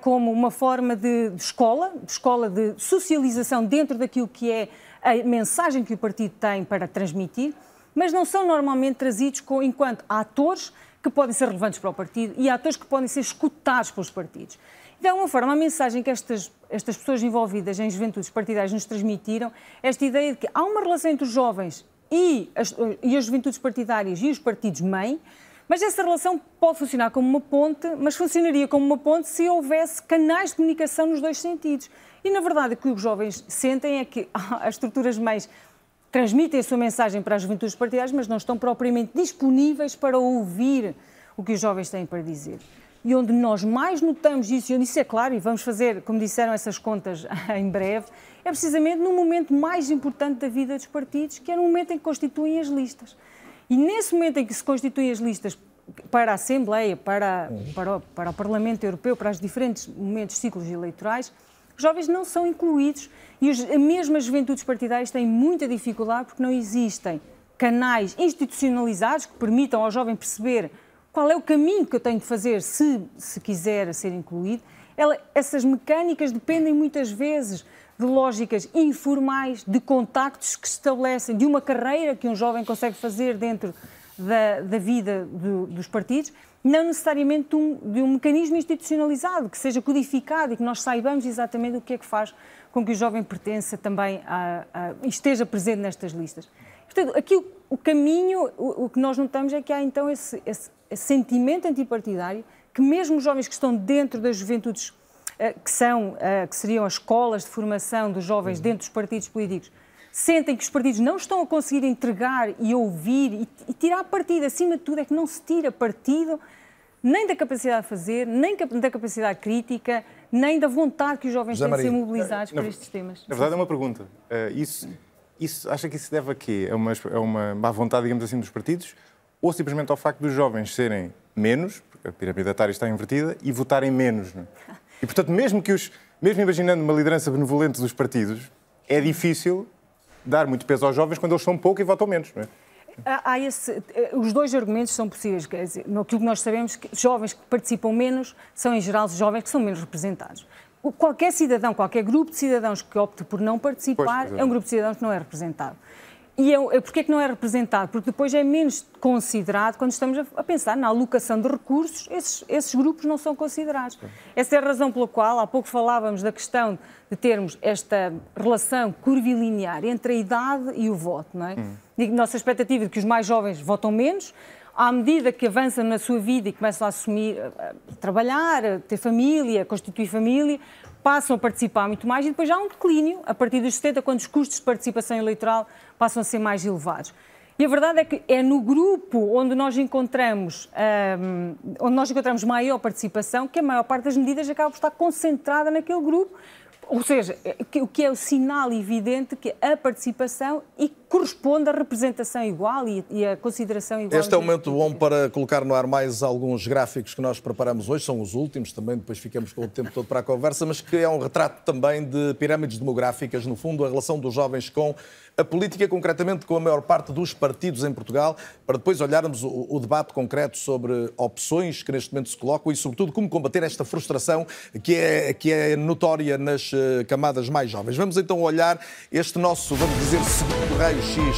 S8: como uma forma de, de escola, de escola de socialização dentro daquilo que é a mensagem que o partido tem para transmitir, mas não são normalmente trazidos com, enquanto atores que podem ser relevantes para o partido e atores que podem ser escutados pelos partidos. De alguma forma, a mensagem que estas, estas pessoas envolvidas em juventudes partidárias nos transmitiram, esta ideia de que há uma relação entre os jovens e as, e as juventudes partidárias e os partidos-mãe, mas essa relação pode funcionar como uma ponte, mas funcionaria como uma ponte se houvesse canais de comunicação nos dois sentidos. E, na verdade, o que os jovens sentem é que as estruturas mães transmitem a sua mensagem para as juventudes partidárias, mas não estão propriamente disponíveis para ouvir o que os jovens têm para dizer e onde nós mais notamos isso, e onde isso é claro, e vamos fazer, como disseram, essas contas em breve, é precisamente no momento mais importante da vida dos partidos, que é no momento em que constituem as listas. E nesse momento em que se constituem as listas para a Assembleia, para, para, o, para o Parlamento Europeu, para os diferentes momentos, ciclos eleitorais, os jovens não são incluídos e os, mesmo as juventudes partidárias têm muita dificuldade porque não existem canais institucionalizados que permitam ao jovem perceber qual é o caminho que eu tenho de fazer se, se quiser ser incluído. Ela, essas mecânicas dependem muitas vezes de lógicas informais, de contactos que se estabelecem, de uma carreira que um jovem consegue fazer dentro da, da vida do, dos partidos, não necessariamente de um, de um, mecanismo institucionalizado, que seja codificado e que nós saibamos exatamente o que é que faz com que o jovem pertença também a, a, esteja presente nestas listas. Portanto, aqui o, o caminho, o, o, que nós notamos é que há então esse, esse, esse, sentimento antipartidário que mesmo os jovens que estão dentro das juventudes, eh, que são, eh, que seriam as escolas de formação dos jovens uhum. dentro dos partidos políticos, sentem que os partidos não estão a conseguir entregar e ouvir e, e tirar partido. Acima de tudo é que não se tira partido nem da capacidade de fazer, nem da capacidade crítica, nem da vontade que os jovens José têm Maria. de ser mobilizados na, por estes temas.
S4: Na verdade, é uma pergunta. Uh, isso isso, acha que isso se deve a quê? É uma, é uma má vontade, digamos assim, dos partidos? Ou simplesmente ao facto dos jovens serem menos, porque a pirâmide etária está invertida, e votarem menos? Não? É? E, portanto, mesmo que os... Mesmo imaginando uma liderança benevolente dos partidos, é difícil dar muito peso aos jovens quando eles são pouco e votam menos, não é?
S8: Há esse, eh, os dois argumentos são possíveis. Quer dizer, aquilo que nós sabemos que jovens que participam menos são, em geral, jovens que são menos representados qualquer cidadão, qualquer grupo de cidadãos que opte por não participar pois, é um grupo de cidadãos que não é representado. E é, porquê é que não é representado? Porque depois é menos considerado, quando estamos a, pensar na alocação de recursos, esses, esses grupos não são considerados. Essa é a razão pela qual, há pouco falávamos da questão de termos esta relação curvilinear entre a idade e o voto, não é? Hum. E nossa expectativa de que os mais jovens votam menos, à medida que avançam na sua vida e começam a assumir, a trabalhar, a ter família, a constituir família, passam a participar muito mais e depois há um declínio a partir dos 70, quando os custos de participação eleitoral passam a ser mais elevados. E a verdade é que é no grupo onde nós encontramos, um, onde nós encontramos maior participação que a maior parte das medidas acaba por estar concentrada naquele grupo, ou seja, é, o que é o sinal evidente que a participação e corresponde à representação igual e, a consideração igual.
S2: Este é o momento bom para colocar no ar mais alguns gráficos que nós preparamos hoje, são os últimos também, depois ficamos com o tempo todo para a conversa, mas que é um retrato também de pirâmides demográficas, no fundo, a relação dos jovens com a política, concretamente com a maior parte dos partidos em Portugal, para depois olharmos o, o, debate concreto sobre opções que neste momento se colocam e, sobretudo, como combater esta frustração que é, que é notória nas uh, camadas mais jovens. Vamos então olhar este nosso, vamos dizer, segundo raio-x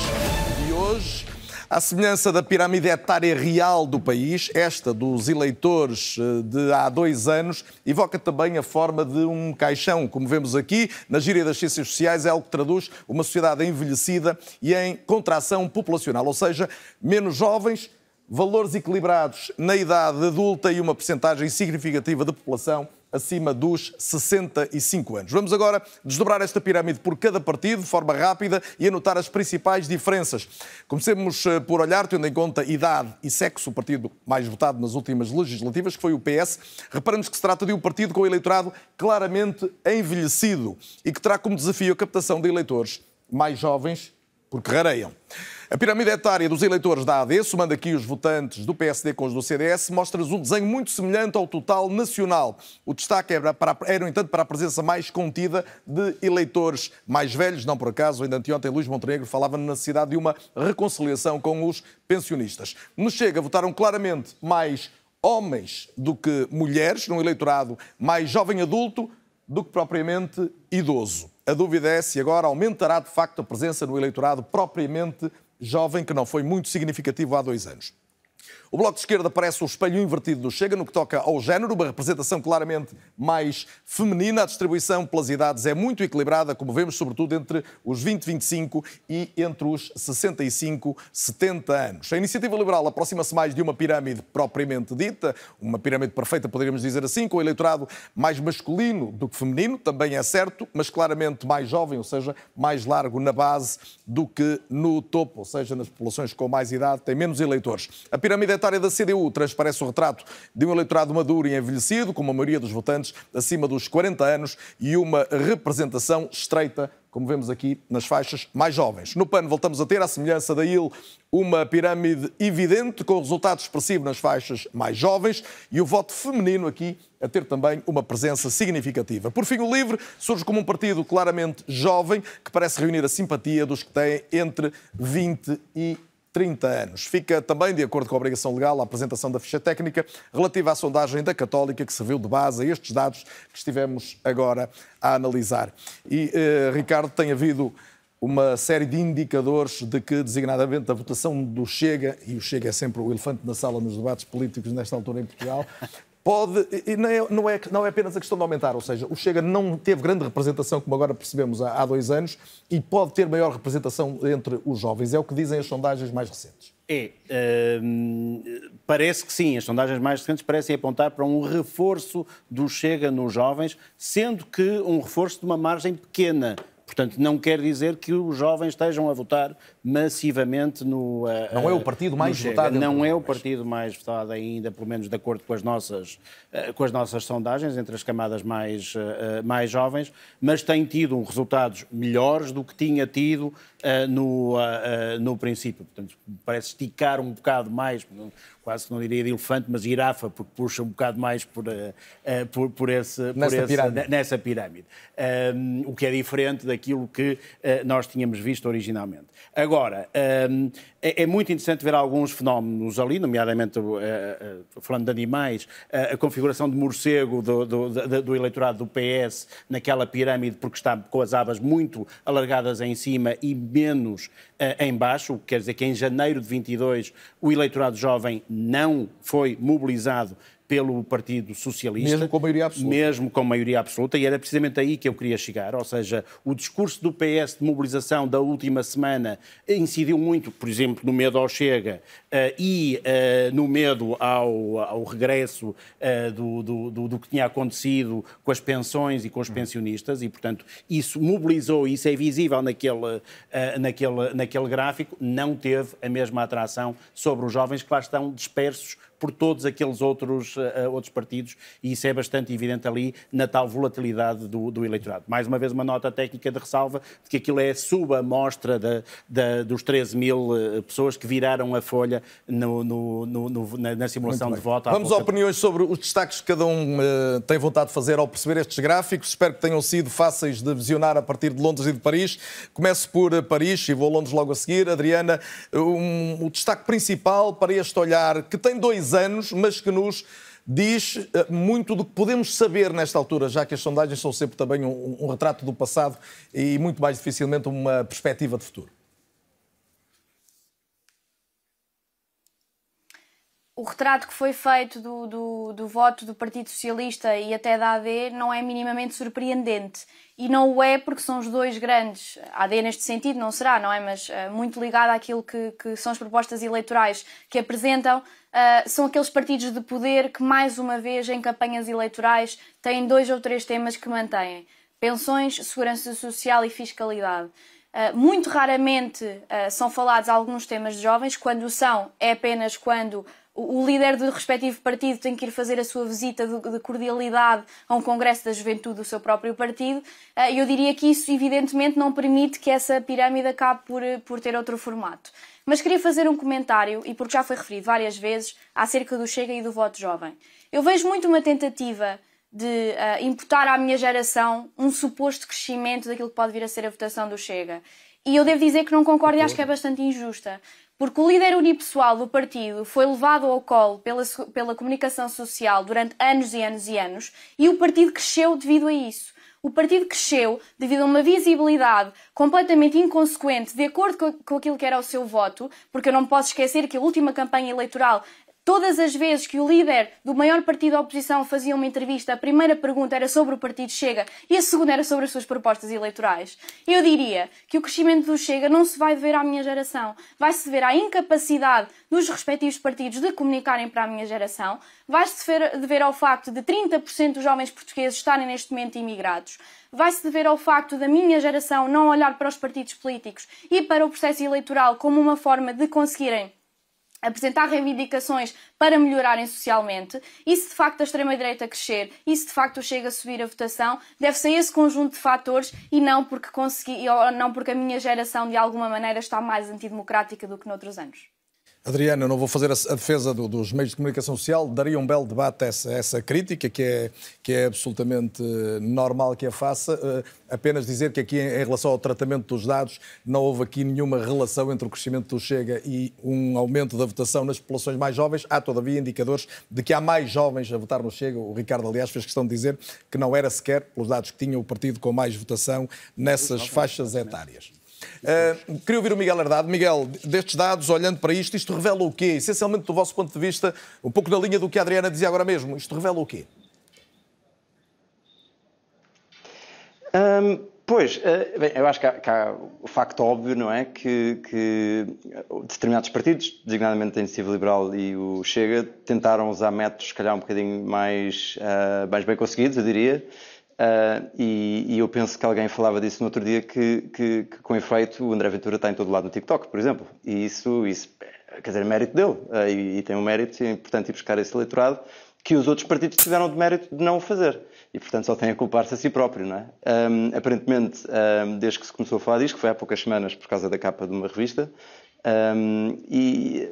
S2: de hoje à semelhança da pirâmide etária real do país, esta dos eleitores eh, de há dois anos, evoca também a forma de um caixão. Como vemos aqui, na gíria das ciências sociais, é algo que traduz uma sociedade envelhecida e em contração populacional, ou seja, menos jovens, valores equilibrados na idade adulta e uma percentagem significativa de população acima dos 65 anos. Vamos agora desdobrar esta pirâmide por cada partido, de forma rápida, e anotar as principais diferenças. Comecemos eh, por olhar, tendo em conta idade e sexo, o partido mais votado nas últimas legislativas, que foi o PS. Reparamos que se trata de um partido com eleitorado claramente envelhecido e que terá como desafio a captação de eleitores mais jovens, porque rareiam. A pirâmide etária dos eleitores da AD, somando aqui os votantes do PSD com os do CDS, mostra-nos um desenho muito semelhante ao total nacional. O destaque era, para, era, no entanto, para a presença mais contida de eleitores mais velhos, não por acaso, ainda anteontem Luís Montenegro falava na necessidade de uma reconciliação com os pensionistas. Nos chega, votaram claramente mais homens do que mulheres, num eleitorado mais jovem adulto, do que propriamente idoso. A dúvida é se agora aumentará de facto a presença no eleitorado propriamente jovem, que não foi muito significativo há dois anos. O Bloco de Esquerda parece o espelho invertido do Chega no que toca ao género, uma representação claramente mais feminina. A distribuição pelas idades é muito equilibrada, como vemos, sobretudo entre os 20, 25 e entre os 65, 70 anos. A iniciativa liberal aproxima-se mais de uma pirâmide propriamente dita, uma pirâmide perfeita, poderíamos dizer assim, com o eleitorado mais masculino do que feminino, também é certo, mas claramente mais jovem, ou seja, mais largo na base do que no topo, ou seja, nas populações com mais idade, tem menos eleitores. A pirâmide é eleitória da CDU transparece o retrato de um eleitorado maduro e envelhecido, com a maioria dos votantes acima dos 40 anos e uma representação estreita como vemos aqui nas faixas mais jovens. No PAN voltamos a ter, à semelhança da IL, uma pirâmide evidente, com resultado expressivo nas faixas mais jovens e o voto feminino aqui a ter também uma presença significativa. Por fim, o LIVRE surge como um partido claramente jovem, que parece reunir a simpatia dos que têm entre 20 e 30 anos. Fica também, de acordo com a obrigação legal, a apresentação da ficha técnica relativa à sondagem da Católica, que serviu de base a estes dados que estivemos agora a analisar. E, eh, Ricardo, tem havido uma série de indicadores de que, designadamente, a votação do Chega, e o Chega é sempre o elefante na sala nos debates políticos nesta altura em Portugal, pode, e não é, não, é, não é apenas a questão de aumentar, ou seja, o Chega não teve grande representação, como agora percebemos há, há dois anos, e pode ter maior representação entre os jovens. É o que dizem as sondagens mais recentes.
S7: É, uh, parece que sim, as sondagens mais recentes parecem apontar para um reforço do Chega nos jovens, sendo que um reforço de uma margem pequena, Portanto, não quer dizer que os jovens estejam a votar massivamente no.
S2: Não é o partido mais votado.
S7: Não é o partido mais votado ainda, pelo menos de acordo com as nossas, com as nossas sondagens, entre as camadas mais, mais jovens, mas tem tido resultados melhores do que tinha tido no, no princípio. Portanto, parece esticar um bocado mais, quase não diria de elefante, mas girafa, porque puxa um bocado mais por, por, por esse,
S2: nessa,
S7: esse,
S2: pirâmide.
S7: nessa pirâmide. Um, o que é diferente daquilo que uh, nós tínhamos visto originalmente. Agora, um, é, é, muito interessante ver alguns fenómenos ali, nomeadamente, uh, uh, falando de animais, a configuração de morcego do, do, do, do, eleitorado do PS naquela pirâmide, porque está com as abas muito alargadas em cima e menos em baixo, o que quer dizer que em janeiro de 22 o eleitorado jovem não foi mobilizado pelo Partido Socialista.
S2: Mesmo com maioria absoluta.
S7: Mesmo com maioria absoluta, e era precisamente aí que eu queria chegar. Ou seja, o discurso do PS de mobilização da última semana incidiu muito, por exemplo, no medo ao Chega uh, e uh, no medo ao, ao regresso uh, do, do, do, do, que tinha acontecido com as pensões e com os pensionistas, e, portanto, isso mobilizou, isso é visível naquele, naquele, naquele gráfico, não teve a mesma atração sobre os jovens que lá estão dispersos por todos aqueles outros, uh, outros partidos e isso é bastante evidente ali na tal volatilidade do, do, eleitorado. Mais uma vez, uma nota técnica de ressalva de que aquilo é subamostra da, da, dos 13 mil uh, pessoas que viraram a folha no, no, no, na, na, simulação de voto.
S2: Vamos a opiniões sobre os destaques que cada um uh, tem vontade de fazer ao perceber estes gráficos. Espero que tenham sido fáceis de visionar a partir de Londres e de Paris. Começo por Paris e vou a Londres logo a seguir. Adriana, um, o destaque principal para este olhar que tem dois anos, mas que nos diz eh, muito do que podemos saber nesta altura, já que as sondagens são sempre também um, um retrato do passado e muito mais dificilmente uma perspectiva de futuro.
S6: O retrato que foi feito do, do, do, voto do Partido Socialista e até da AD não é minimamente surpreendente. E não o é porque são os dois grandes. A AD, neste sentido, não será, não é? Mas uh, muito ligada àquilo que, que, são as propostas eleitorais que apresentam, uh, são aqueles partidos de poder que, mais uma vez, em campanhas eleitorais, têm dois ou três temas que mantêm: pensões, segurança social e fiscalidade. Uh, muito raramente são falados alguns temas de jovens, quando são, é apenas quando o líder do respectivo partido tem que ir fazer a sua visita de cordialidade a um congresso da juventude do seu próprio partido. Ah, eu diria que isso, evidentemente, não permite que essa pirâmide acabe por, por ter outro formato. Mas queria fazer um comentário, e porque já foi referido várias vezes, acerca do Chega e do voto jovem. Eu vejo muito uma tentativa de uh, imputar à minha geração um suposto crescimento daquilo que pode vir a ser a votação do Chega. E eu devo dizer que não concordo e acho que é bastante injusta porque o líder unipessoal do partido foi levado ao colo pela, pela comunicação social durante anos e anos e anos e o partido cresceu devido a isso. O partido cresceu devido a uma visibilidade completamente inconsequente de acordo com aquilo que era o seu voto, porque eu não posso esquecer que a última campanha eleitoral Todas as vezes que o líder do maior partido da oposição fazia uma entrevista, a primeira pergunta era sobre o partido Chega e a segunda era sobre as suas propostas eleitorais. Eu diria que o crescimento do Chega não se vai dever à minha geração, vai-se dever à incapacidade dos respectivos partidos de comunicarem para a minha geração, vai-se dever ao facto de 30% dos jovens portugueses estarem neste momento imigrados, vai-se dever ao facto da minha geração não olhar para os partidos políticos e para o processo eleitoral como uma forma de conseguirem apresentar reivindicações para melhorarem socialmente, e se de facto a extrema-direita crescer, e se de facto chega a subir a votação, deve ser esse conjunto de fatores e não porque, consegui, ou não porque a minha geração de alguma maneira está mais antidemocrática do que noutros anos.
S2: Adriana, eu não vou fazer a defesa do, dos meios de comunicação social, daria um belo debate a essa, essa crítica, que é, que é absolutamente eh, normal que a faça. Uh, apenas dizer que aqui, em relação ao tratamento dos dados, não houve aqui nenhuma relação entre o crescimento do Chega e um aumento da votação nas populações mais jovens. Há, todavia, indicadores de que há mais jovens a votar no Chega. O Ricardo, aliás, fez questão de dizer que não era sequer, pelos dados que tinha, o partido com mais votação nessas faixas etárias. Uh, queria ouvir o Miguel Herdado. Miguel, destes dados, olhando para isto, isto revela o quê? Essencialmente, do vosso ponto de vista, um pouco na linha do que a Adriana dizia agora mesmo, isto revela o quê?
S5: Um, pois, uh, bem, eu acho que há, que há, o facto óbvio, não é? Que, que determinados partidos, designadamente a Iniciativa Liberal e o Chega, tentaram usar métodos, se calhar, um bocadinho mais, uh, mais bem conseguidos, eu diria Uh, e, e, eu penso que alguém falava disso no outro dia que, que, que, com efeito o André Ventura está em todo lado no TikTok, por exemplo. E isso, isso quer dizer, é mérito dele. Uh, e, e, tem um mérito, é importante ir buscar esse eleitorado que os outros partidos tiveram de mérito de não o fazer. E, portanto, só tem a culpar-se a si próprio, não é? Um, aparentemente, um, desde que se começou a falar disto, que foi há poucas semanas por causa da capa de uma revista, um, e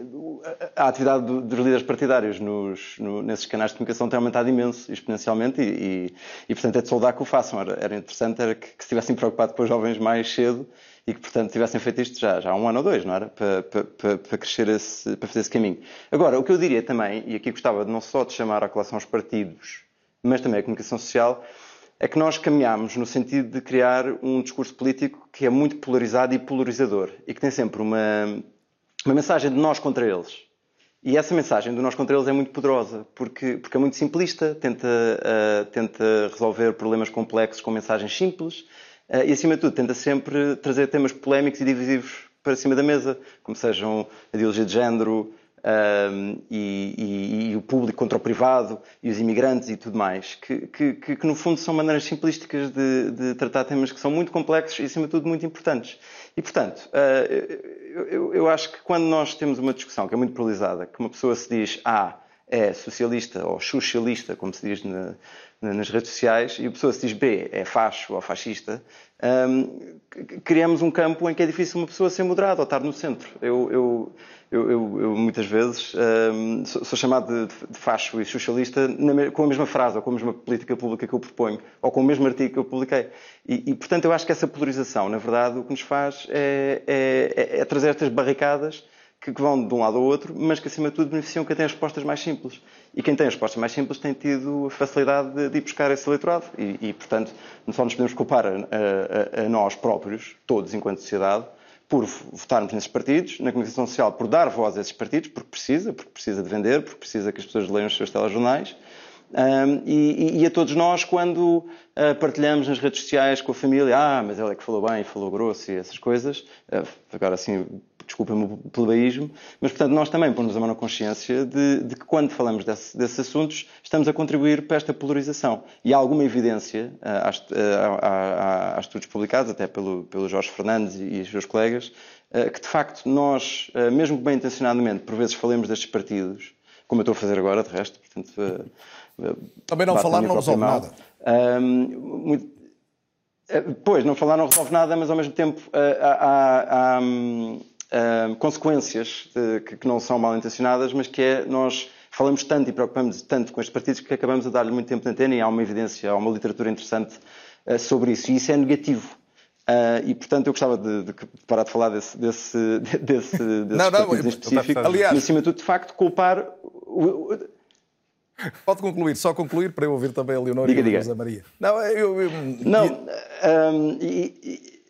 S5: a atividade do, dos líderes partidários nos, no, nesses canais de comunicação tem aumentado imenso, exponencialmente, e, e, e, portanto é de saudar que o façam. Era, era interessante era que, que estivessem preocupados com os jovens mais cedo e que, portanto, tivessem feito isto já, já há um ano ou dois, não era? Para, para, para crescer esse, para fazer esse caminho. Agora, o que eu diria também, e aqui gostava não só de chamar a colação aos partidos, mas também a comunicação social, é que nós caminhamos no sentido de criar um discurso político que é muito polarizado e polarizador e que tem sempre uma, uma mensagem de nós contra eles. E essa mensagem de nós contra eles é muito poderosa, porque, porque é muito simplista, tenta, uh, tenta resolver problemas complexos com mensagens simples uh, e, acima de tudo, tenta sempre trazer temas polémicos e divisivos para cima da mesa, como sejam a ideologia de género, um, e, e, e, o público contra o privado e os imigrantes e tudo mais, que, que, que no fundo são maneiras simplísticas de, de, tratar temas que são muito complexos e, acima de tudo, muito importantes. E, portanto, uh, eu, eu, acho que quando nós temos uma discussão que é muito polarizada, que uma pessoa se diz A é socialista ou socialista, como se diz na, nas redes sociais, e a pessoa se diz B é facho ou fascista, um, criamos um campo em que é difícil uma pessoa ser moderada ou estar no centro. Eu, eu, eu, eu, muitas vezes um, sou, sou, chamado de, de facho e socialista na, com a mesma frase ou com a mesma política pública que eu proponho ou com o mesmo artigo que eu publiquei. E, e portanto, eu acho que essa polarização, na verdade, o que nos faz é, é, é, é trazer estas barricadas que vão de um lado ao outro, mas que acima de tudo beneficiam quem tem as respostas mais simples. E quem tem as respostas mais simples tem tido a facilidade de, ir buscar esse eleitorado. E, e, portanto, não só nos podemos culpar a, a, a nós próprios, todos enquanto sociedade, por votarmos nesses partidos, na comunicação social por dar voz a esses partidos, porque precisa, porque precisa de vender, porque precisa que as pessoas leiam os seus telejornais, um, e, e, a todos nós, quando uh, partilhamos nas redes sociais com a família, ah, mas ele é que falou bem, falou grosso e essas coisas, uh, agora assim, desculpem-me o plebeísmo, mas portanto nós também pomos a mão na consciência de, de que quando falamos desse, desses assuntos estamos a contribuir para esta polarização. E há alguma evidência, há, há, há, estudos publicados até pelo, pelo Jorge Fernandes e, e os seus colegas, uh, que de facto nós, uh, mesmo bem intencionadamente, por vezes falemos destes partidos, como eu estou a fazer agora, de resto, portanto...
S2: também não falar não resolve nada.
S5: muito, Pois, não falar não resolve nada, mas ao mesmo tempo há, há, há, consequências de, que, que, não são mal intencionadas, mas que é nós falamos tanto e preocupamos tanto com estes partidos que acabamos a dar-lhe muito tempo de antena e há uma evidência, há uma literatura interessante uh, sobre isso. E isso é negativo. Uh, e, portanto, eu gostava de, de, parar de falar desse, desse, desse, desse
S2: não, não,
S5: em específico. Aliás, e, acima de tudo, de facto, culpar... O, o,
S2: Pode concluir, só concluir para eu ouvir também a Leonor
S5: diga,
S2: e a
S5: diga.
S2: Rosa Maria. Não, eu, eu,
S5: Não, hum, e, e,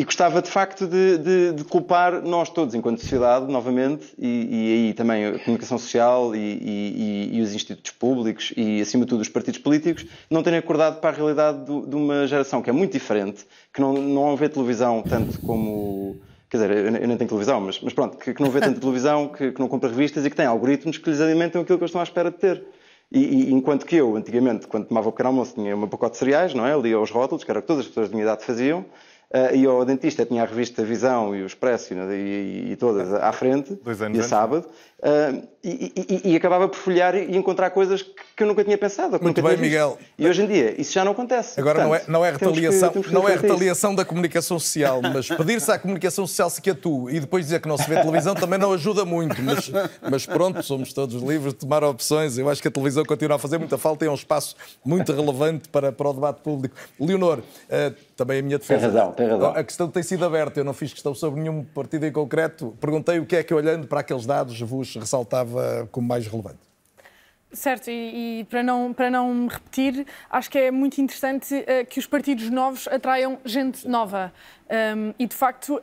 S5: e, gostava de facto de, de, de, culpar nós todos, enquanto sociedade, novamente, e, e aí também a comunicação social e, e, os institutos públicos e, acima de tudo, os partidos políticos, não terem acordado para a realidade do, de uma geração que é muito diferente, que não, não vê televisão tanto como quer dizer, eu nem tenho televisão, mas, mas pronto, que, que, não vê tanta televisão, que, que, não compra revistas e que tem algoritmos que lhes alimentam aquilo que eles estão à espera de ter. E, e enquanto que eu, antigamente, quando tomava o pequeno almoço, tinha um pacote de cereais, não é? Lia os rótulos, que era o que todas as pessoas da minha idade faziam, Uh, e ao dentista tinha a revista Visão e o Expresso e, e, e todas à frente,
S4: Dois anos
S5: e a sábado, uh, e, e, acabava por folhear e encontrar coisas que eu nunca tinha pensado.
S2: Muito
S5: nunca
S2: bem,
S5: tinha
S2: Miguel.
S5: E hoje em dia isso já não acontece.
S2: Agora
S5: Portanto,
S2: não, é, não é retaliação,
S5: que,
S2: não é retaliação da comunicação social, mas pedir-se à comunicação social se que tu e depois dizer que não se vê televisão também não ajuda muito. Mas, mas pronto, somos todos livres de tomar opções. Eu acho que a televisão continua a fazer muita falta e é um espaço muito relevante para, para o debate público. Leonor, uh, também a minha defesa.
S5: Tem razão, tem razão.
S2: A questão tem sido aberta, eu não fiz questão sobre nenhum partido em concreto. Perguntei o que é que, olhando para aqueles dados, vos ressaltava como mais relevante.
S3: Certo, e, e, para, não, para não me repetir, acho que é muito interessante uh, que os partidos novos atraiam gente nova. Um, e, de facto, uh,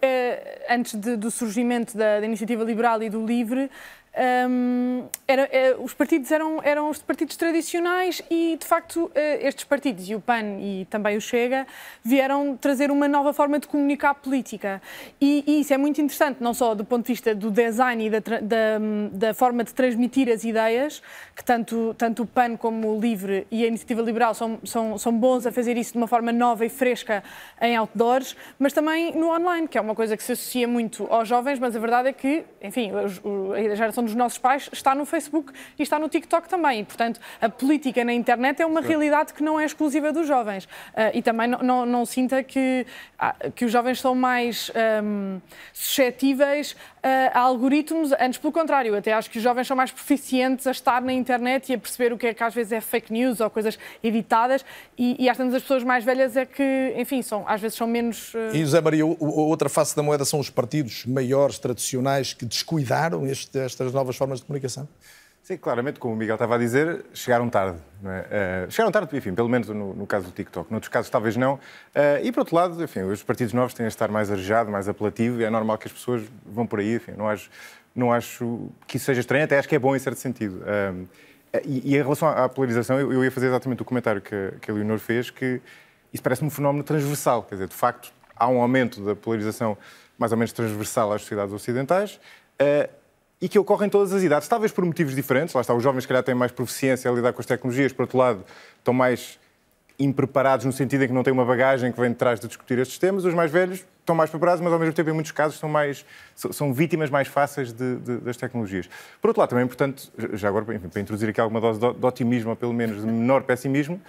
S3: antes de, do surgimento da, da, Iniciativa Liberal e do Livre, um, era, é, os partidos eram, eram os partidos tradicionais e, de facto, eh, estes partidos, e o PAN e também o Chega, vieram trazer uma nova forma de comunicar política. E, e isso é muito interessante, não só do ponto de vista do design e da, da, da, forma de transmitir as ideias, que tanto, tanto o PAN como o LIVRE e a Iniciativa Liberal são, são, são bons a fazer isso de uma forma nova e fresca em outdoors, mas também no online, que é uma coisa que se associa muito aos jovens, mas a verdade é que, enfim, a geração dos nossos pais está no Facebook e está no TikTok também. E, portanto, a política na internet é uma realidade que não é exclusiva dos jovens. Uh, e também não, não, não sinta que, uh, que os jovens são mais um, suscetíveis uh, a algoritmos, antes pelo contrário, até acho que os jovens são mais proficientes a estar na internet e a perceber o que é que às vezes é fake news ou coisas editadas e, e às vezes as pessoas mais velhas é que, enfim, são, às vezes são menos... Uh...
S2: E, José Maria, outra face da moeda são os partidos maiores, tradicionais, que descuidaram este, estas novas formas de comunicação?
S4: Sim, claramente, como o Miguel estava a dizer, chegaram tarde. É? Uh, chegaram tarde, enfim, pelo menos no, no, caso do TikTok. Noutros casos, talvez não. Uh, e, por outro lado, enfim, os partidos novos têm a estar mais arejado, mais apelativo, e é normal que as pessoas vão por aí. Enfim, não acho, não acho que isso seja estranho, até acho que é bom em certo sentido. Uh, e, e, em relação à polarização, eu, eu, ia fazer exatamente o comentário que, que a Leonor fez, que isso parece-me um fenómeno transversal. Quer dizer, de facto, há um aumento da polarização mais ou menos transversal às sociedades ocidentais e que ocorre em todas as idades, talvez por motivos diferentes. Lá está, os jovens, se calhar, têm mais proficiência a lidar com as tecnologias, por outro lado, estão mais impreparados no sentido em que não têm uma bagagem que vem de trás de discutir estes temas. Os mais velhos estão mais preparados, mas ao mesmo tempo, em muitos casos, são, mais, são vítimas mais fáceis de, de, das tecnologias. Por outro lado, também é importante, já agora, enfim, para introduzir aqui alguma dose de otimismo, ou pelo menos de menor pessimismo,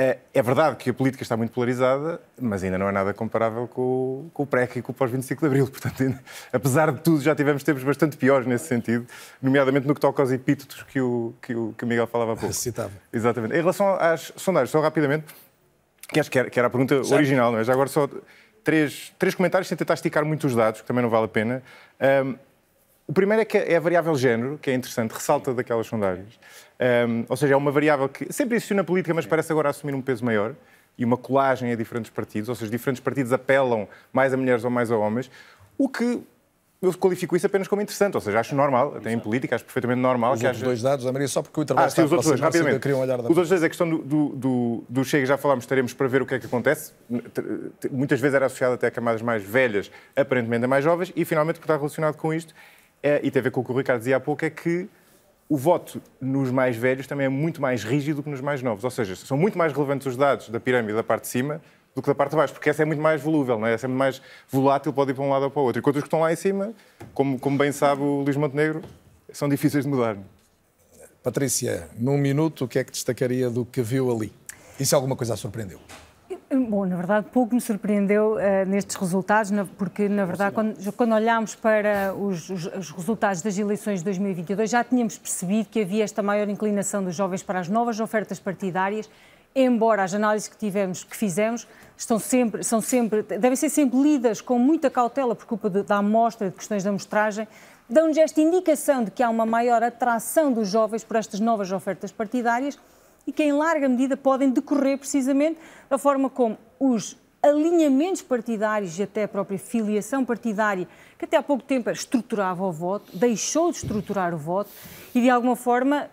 S4: é, é verdade que a política está muito polarizada, mas ainda não é nada comparável com, com o pré e com o pós-25 de Abril. Portanto, apesar de tudo, já tivemos tempos bastante piores nesse sentido, nomeadamente no que toca aos epítetos que o, que o, que o Miguel falava há pouco.
S2: Citava.
S4: Exatamente. Em relação às sondagens, só rapidamente, que acho que era, que era a pergunta certo. original, não é? Já agora só três, três comentários sem tentar esticar muito os dados, que também não vale a pena. Um, o primeiro é que é a variável género, que é interessante, ressalta daquelas sondagens. Um, ou seja, é uma variável que sempre existiu na política, mas parece agora assumir um peso maior e uma colagem a diferentes partidos, ou seja, diferentes partidos apelam mais a mulheres ou mais a homens, o que eu qualifico isso apenas como interessante, ou seja, acho normal, até em política, acho perfeitamente normal
S2: os
S4: que
S2: haja... dois dados, a Maria, só porque o trabalho
S4: ah, sim, os outros dois, rapidamente.
S2: Um olhar
S4: da... Os outros dois, a questão do, do, do, do Chega, já falámos, estaremos para ver o que é que acontece. Muitas vezes era associado até a camadas mais velhas, aparentemente a mais jovens, e finalmente, o que está relacionado com isto, é, e tem a ver com o que o Ricardo dizia há pouco, é que o voto nos mais velhos também é muito mais rígido que nos mais novos. Ou seja, são muito mais relevantes os dados da pirâmide da parte de cima do que da parte de baixo, porque essa é muito mais volúvel, não é? essa é muito mais volátil, pode ir para um lado ou para o outro. Enquanto os que estão lá em cima, como, como bem sabe o Luís Montenegro, são difíceis de mudar.
S2: Patrícia, num minuto, o que é que destacaria do que viu ali? Isso alguma coisa a surpreendeu?
S8: Bom, na verdade, pouco me surpreendeu uh, nestes resultados, porque, na verdade, quando, quando olhámos para os, os, os, resultados das eleições de 2022, já tínhamos percebido que havia esta maior inclinação dos jovens para as novas ofertas partidárias, embora as análises que tivemos, que fizemos, estão sempre, são sempre, devem ser sempre lidas com muita cautela por culpa de, da amostra de questões da amostragem, dão-nos esta indicação de que há uma maior atração dos jovens por estas novas ofertas partidárias e que, em larga medida, podem decorrer precisamente da forma como os alinhamentos partidários e até a própria filiação partidária, que até há pouco tempo estruturava o voto, deixou de estruturar o voto e, de alguma forma,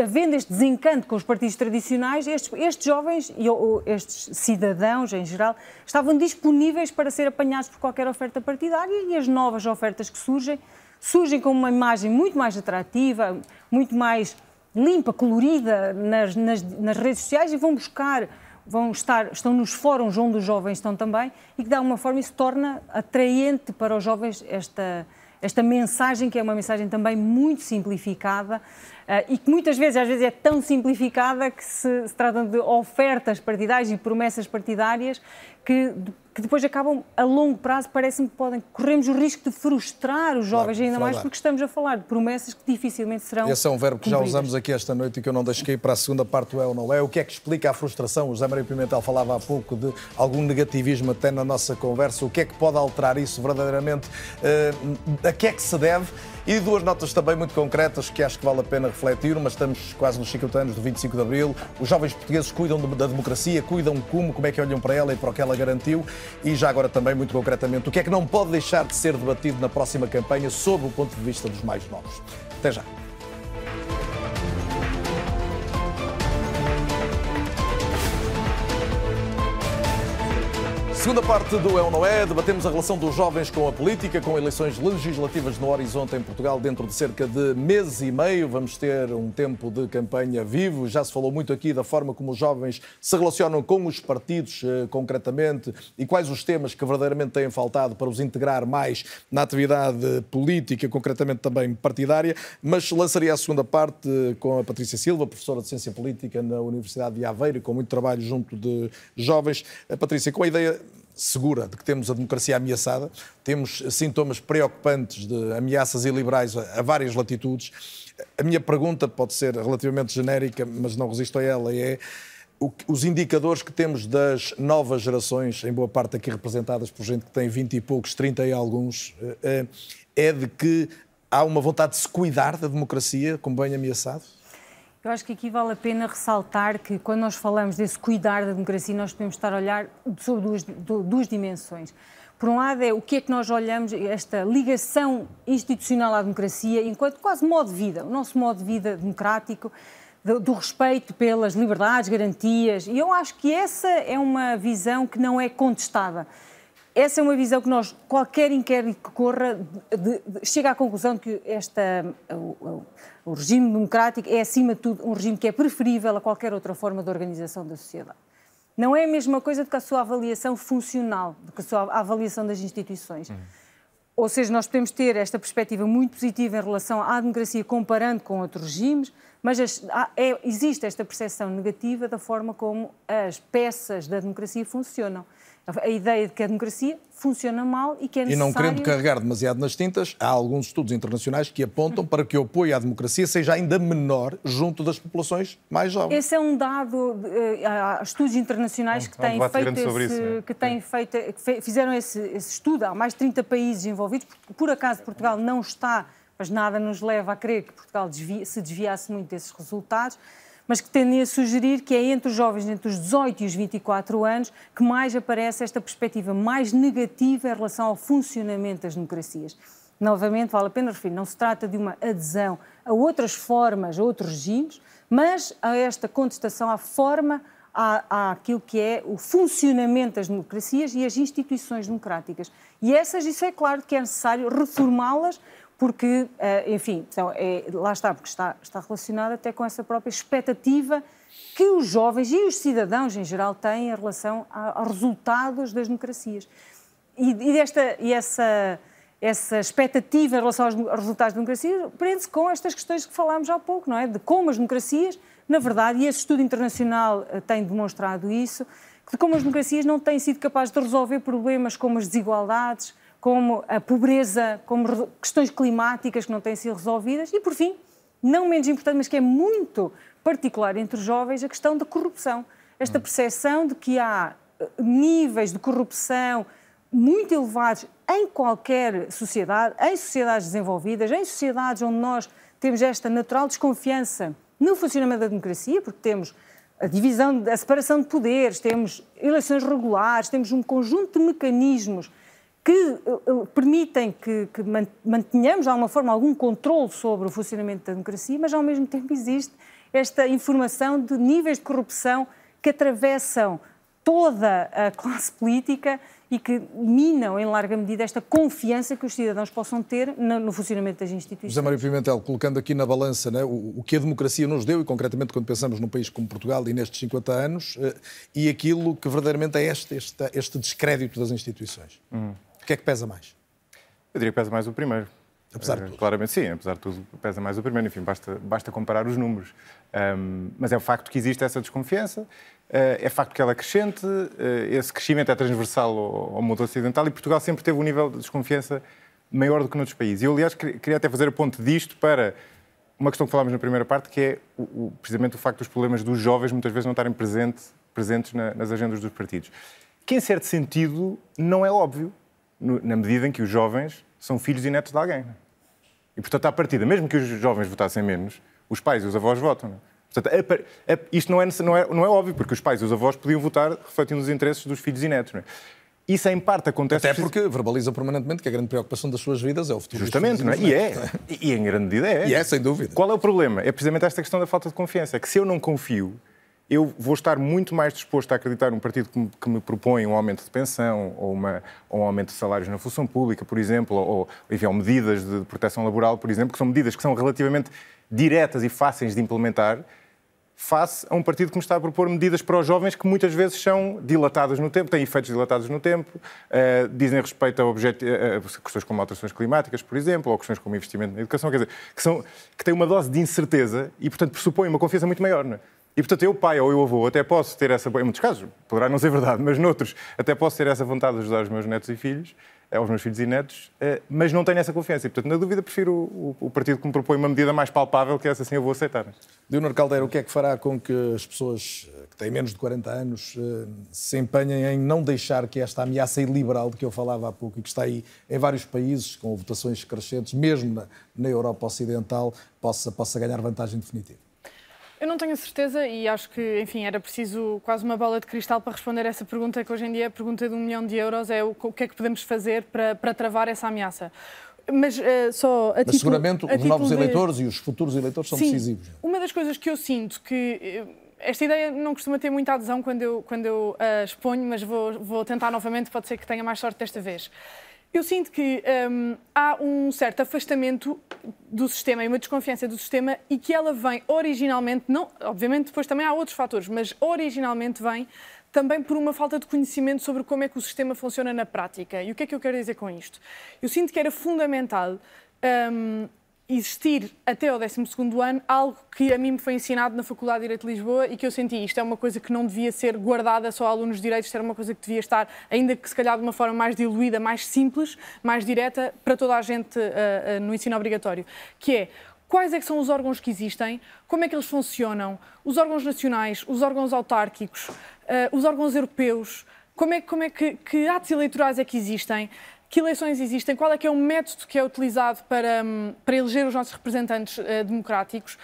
S8: havendo este desencanto com os partidos tradicionais, estes, estes jovens e estes cidadãos, em geral, estavam disponíveis para ser apanhados por qualquer oferta partidária e as novas ofertas que surgem, surgem com uma imagem muito mais atrativa, muito mais limpa, colorida nas, nas, nas redes sociais e vão buscar vão estar, estão nos fóruns onde os jovens estão também e que de alguma forma isso torna atraente para os jovens esta, esta mensagem, que é uma mensagem também muito simplificada uh, e que muitas vezes, às vezes, é tão simplificada que se, se tratam de ofertas partidárias e promessas partidárias que que depois acabam a longo prazo, parece-me que podem, corremos o risco de frustrar os jovens, claro, ainda mais porque estamos a falar de promessas que dificilmente serão.
S2: Esse é um verbo que já usamos aqui esta noite e que eu não deixo cair para a segunda parte do é ou não é. O que é que explica a frustração? O José Maria Pimentel falava há pouco de algum negativismo até na nossa conversa. O que é que pode alterar isso verdadeiramente? Uh, a que é que se deve? E duas notas também muito concretas que acho que vale a pena refletir. Mas estamos quase nos 50 anos do 25 de Abril. Os jovens portugueses cuidam da democracia, cuidam como, como é que olham para ela e para o que ela garantiu. E já agora também, muito concretamente, o que é que não pode deixar de ser debatido na próxima campanha sob o ponto de vista dos mais novos. Até já. Segunda parte do É ou Não É, debatemos a relação dos jovens com a política, com eleições legislativas no horizonte em Portugal dentro de cerca de mês e meio. Vamos ter um tempo de campanha vivo. Já se falou muito aqui da forma como os jovens se relacionam com os partidos, eh, concretamente, e quais os temas que verdadeiramente têm faltado para os integrar mais na atividade política, concretamente também partidária. Mas lançaria a segunda parte com a Patrícia Silva, professora de Ciência Política na Universidade de Aveiro, com muito trabalho junto de jovens. A Patrícia, com a ideia segura de que temos a democracia ameaçada, temos sintomas preocupantes de ameaças iliberais a, a várias latitudes. A minha pergunta pode ser relativamente genérica, mas não resisto a ela, é os indicadores que temos das novas gerações, em boa parte aqui representadas por gente que tem 20 e poucos, 30 e alguns, eh, eh, é de que há uma vontade de se cuidar da democracia como bem ameaçado?
S8: Eu acho que aqui vale a pena ressaltar que quando nós falamos desse cuidar da democracia, nós podemos estar a olhar sobre duas, duas dimensões. Por um lado, é o que é que nós olhamos, esta ligação institucional à democracia, enquanto quase modo de vida, o nosso modo de vida democrático, do, do, respeito pelas liberdades, garantias. E eu acho que essa é uma visão que não é contestada. Essa é uma visão que nós, qualquer inquérito que corra, de, de, chega à conclusão de que esta, o, o, regime democrático é, acima de tudo, um regime que é preferível a qualquer outra forma de organização da sociedade. Não é a mesma coisa do que a sua avaliação funcional, do que a sua avaliação das instituições. Uhum. Ou seja, nós podemos ter esta perspectiva muito positiva em relação à democracia comparando com outros regimes, mas é, existe esta percepção negativa da forma como as peças da democracia funcionam a ideia de que a democracia funciona mal e que é necessário...
S2: E não querendo carregar demasiado nas tintas, há alguns estudos internacionais que apontam para que o apoio à democracia seja ainda menor junto das populações mais jovens.
S8: Esse é um dado, eh, há estudos internacionais que têm feito esse, isso, que têm feito, que fizeram esse, esse estudo, há mais de 30 países envolvidos, por acaso Portugal não está, mas nada nos leva a crer que Portugal desvia, se desviasse muito desses resultados, mas que tendem a sugerir que é entre os jovens entre os 18 e os 24 anos que mais aparece esta perspectiva mais negativa em relação ao funcionamento das democracias. Novamente, vale a pena referir, não se trata de uma adesão a outras formas, a outros regimes, mas a esta contestação à forma, à, àquilo que é o funcionamento das democracias e as instituições democráticas. E essas, isso é claro que é necessário reformá-las porque, eh, enfim, então, é, lá está, porque está, está relacionado até com essa própria expectativa que os jovens e os cidadãos em geral têm em relação aos resultados das democracias. E, e, desta, e essa, essa expectativa em relação aos, resultados da democracia prende-se com estas questões que falámos há pouco, não é? De como as democracias, na verdade, e esse estudo internacional eh, tem demonstrado isso, de como as democracias não têm sido capazes de resolver problemas como as desigualdades, como a pobreza, como questões climáticas que não têm sido resolvidas e, por fim, não menos importante, mas que é muito particular entre os jovens, a questão da corrupção. Esta percepção de que há eh, níveis de corrupção muito elevados em qualquer sociedade, em sociedades desenvolvidas, em sociedades onde nós temos esta natural desconfiança no funcionamento da democracia, porque temos a divisão, a separação de poderes, temos eleições regulares, temos um conjunto de mecanismos que uh, permitem que, que mantenhamos, de alguma forma, algum controle sobre o funcionamento da democracia, mas ao mesmo tempo existe esta informação de níveis de corrupção que atravessam toda a classe política e que minam, em larga medida, esta confiança que os cidadãos possam ter no, funcionamento das instituições.
S2: José Mário Pimentel, colocando aqui na balança né, o, o, que a democracia nos deu, e concretamente quando pensamos num país como Portugal e nestes 50 anos, eh, e aquilo que verdadeiramente é este, este, este descrédito das instituições. Uhum. O que é que pesa mais?
S4: Eu diria que pesa mais o primeiro.
S2: Apesar de tudo.
S4: Claramente sim, apesar de tudo, pesa mais o primeiro. Enfim, basta, basta comparar os números. Um, mas é o facto que existe essa desconfiança, uh, é facto que ela é crescente, uh, esse crescimento é transversal ao, ao mundo ocidental e Portugal sempre teve um nível de desconfiança maior do que noutros países. Eu, aliás, queria até fazer a ponte disto para uma questão que falámos na primeira parte, que é o, o, precisamente o facto dos problemas dos jovens muitas vezes não estarem presente, presentes na, nas agendas dos partidos. Que, em certo sentido, não é óbvio, no, na medida em que os jovens são filhos e netos de alguém. E, portanto, à partida, mesmo que os jovens votassem menos, os pais e os avós votam. Não? Portanto, a, a, isto não é, não, é, não é óbvio, porque os pais e os avós podiam votar refletindo os interesses dos filhos e netos. Não é? Isso, em parte, acontece...
S2: Até porque verbaliza permanentemente que a grande preocupação das suas vidas é o futuro
S4: Justamente, não é? E é. E em grande medida é.
S2: E é, sem dúvida.
S4: Qual é o problema? É precisamente esta questão da falta de confiança. É que se eu não confio, eu vou estar muito mais disposto a acreditar num partido que me, que me propõe um aumento de pensão ou, uma, ou, um aumento de salários na função pública, por exemplo, ou, enfim, medidas de proteção laboral, por exemplo, que são medidas que são relativamente diretas e fáceis de implementar, face a um partido que me está a propor medidas para os jovens que muitas vezes são dilatadas no tempo, têm efeitos dilatados no tempo, uh, dizem respeito a, a, questões como alterações climáticas, por exemplo, ou questões como investimento na educação, quer dizer, que, são, que têm uma dose de incerteza e, portanto, pressupõem uma confiança muito maior. Não é? E, portanto, eu, pai ou eu, avô, até posso ter essa... Em muitos casos, poderá não ser verdade, mas noutros, até posso ter essa vontade de ajudar os meus netos e filhos, eh, aos meus filhos e netos, eh, mas não tenho essa confiança. E, portanto, na dúvida, prefiro o, o, partido que me propõe uma medida mais palpável, que essa sim eu vou aceitar.
S2: Leonor Caldeira, o que é que fará com que as pessoas eh, que têm menos de 40 anos se empenhem em não deixar que esta ameaça iliberal de que eu falava há pouco e que está aí em vários países, com votações crescentes, mesmo na, na Europa Ocidental, possa, possa ganhar vantagem definitiva?
S3: Eu não tenho a certeza e acho que, enfim, era preciso quase uma bola de cristal para responder essa pergunta, que hoje em dia é a pergunta de um milhão de euros é o, o que é que podemos fazer para, para travar essa ameaça. Mas uh, só a
S2: Mas título, seguramente os novos de... eleitores e os futuros eleitores são
S3: Sim,
S2: decisivos.
S3: Uma das coisas que eu sinto que eh, esta ideia não costuma ter muita adesão quando eu, quando eu uh, exponho, mas vou, vou tentar novamente, pode ser que tenha mais sorte desta vez. Eu sinto que um, há um certo afastamento do sistema e uma desconfiança do sistema e que ela vem originalmente, não, obviamente depois também há outros fatores, mas originalmente vem também por uma falta de conhecimento sobre como é que o sistema funciona na prática. E o que é que eu quero dizer com isto? Eu sinto que era fundamental um, existir até ao 12 ano algo que a mim me foi ensinado na Faculdade de Direito de Lisboa e que eu senti isto é uma coisa que não devia ser guardada só a alunos de direitos, era uma coisa que devia estar, ainda que se calhar de uma forma mais diluída, mais simples, mais direta, para toda a gente uh, uh, no ensino obrigatório, que é quais é que são os órgãos que existem, como é que eles funcionam, os órgãos nacionais, os órgãos autárquicos, uh, os órgãos europeus, como é, como é que, que atos eleitorais é que existem, que eleições existem, qual é que é o método que é utilizado para, hum, para eleger os nossos representantes uh, democráticos,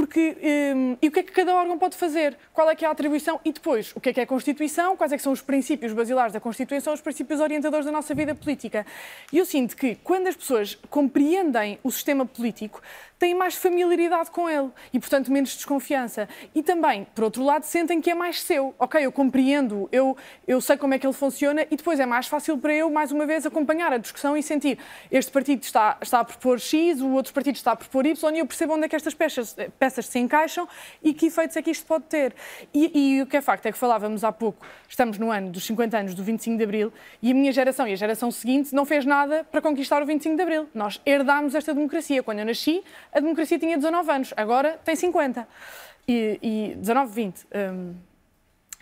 S3: porque, um, e o que é que cada órgão pode fazer? Qual é que é a atribuição? E depois, o que é que é a Constituição? Quais é que são os princípios basilares da Constituição, os princípios orientadores da nossa vida política? E eu sinto que, quando as pessoas compreendem o sistema político, têm mais familiaridade com ele e, portanto, menos desconfiança. E também, por outro lado, sentem que é mais seu. Ok, eu compreendo, eu, eu sei como é que ele funciona e depois é mais fácil para eu, mais uma vez, acompanhar a discussão e sentir este partido está, está a propor X, o outro partido está a propor Y e eu percebo onde é que estas peças, peças se encaixam e que efeitos é que isto pode ter. E, e o que é facto é que falávamos há pouco, estamos no ano dos 50 anos do 25 de Abril e a minha geração e a geração seguinte não fez nada para conquistar o 25 de Abril. Nós herdámos esta democracia. Quando eu nasci, a democracia tinha 19 anos, agora tem 50. E, e 19, 20. Um,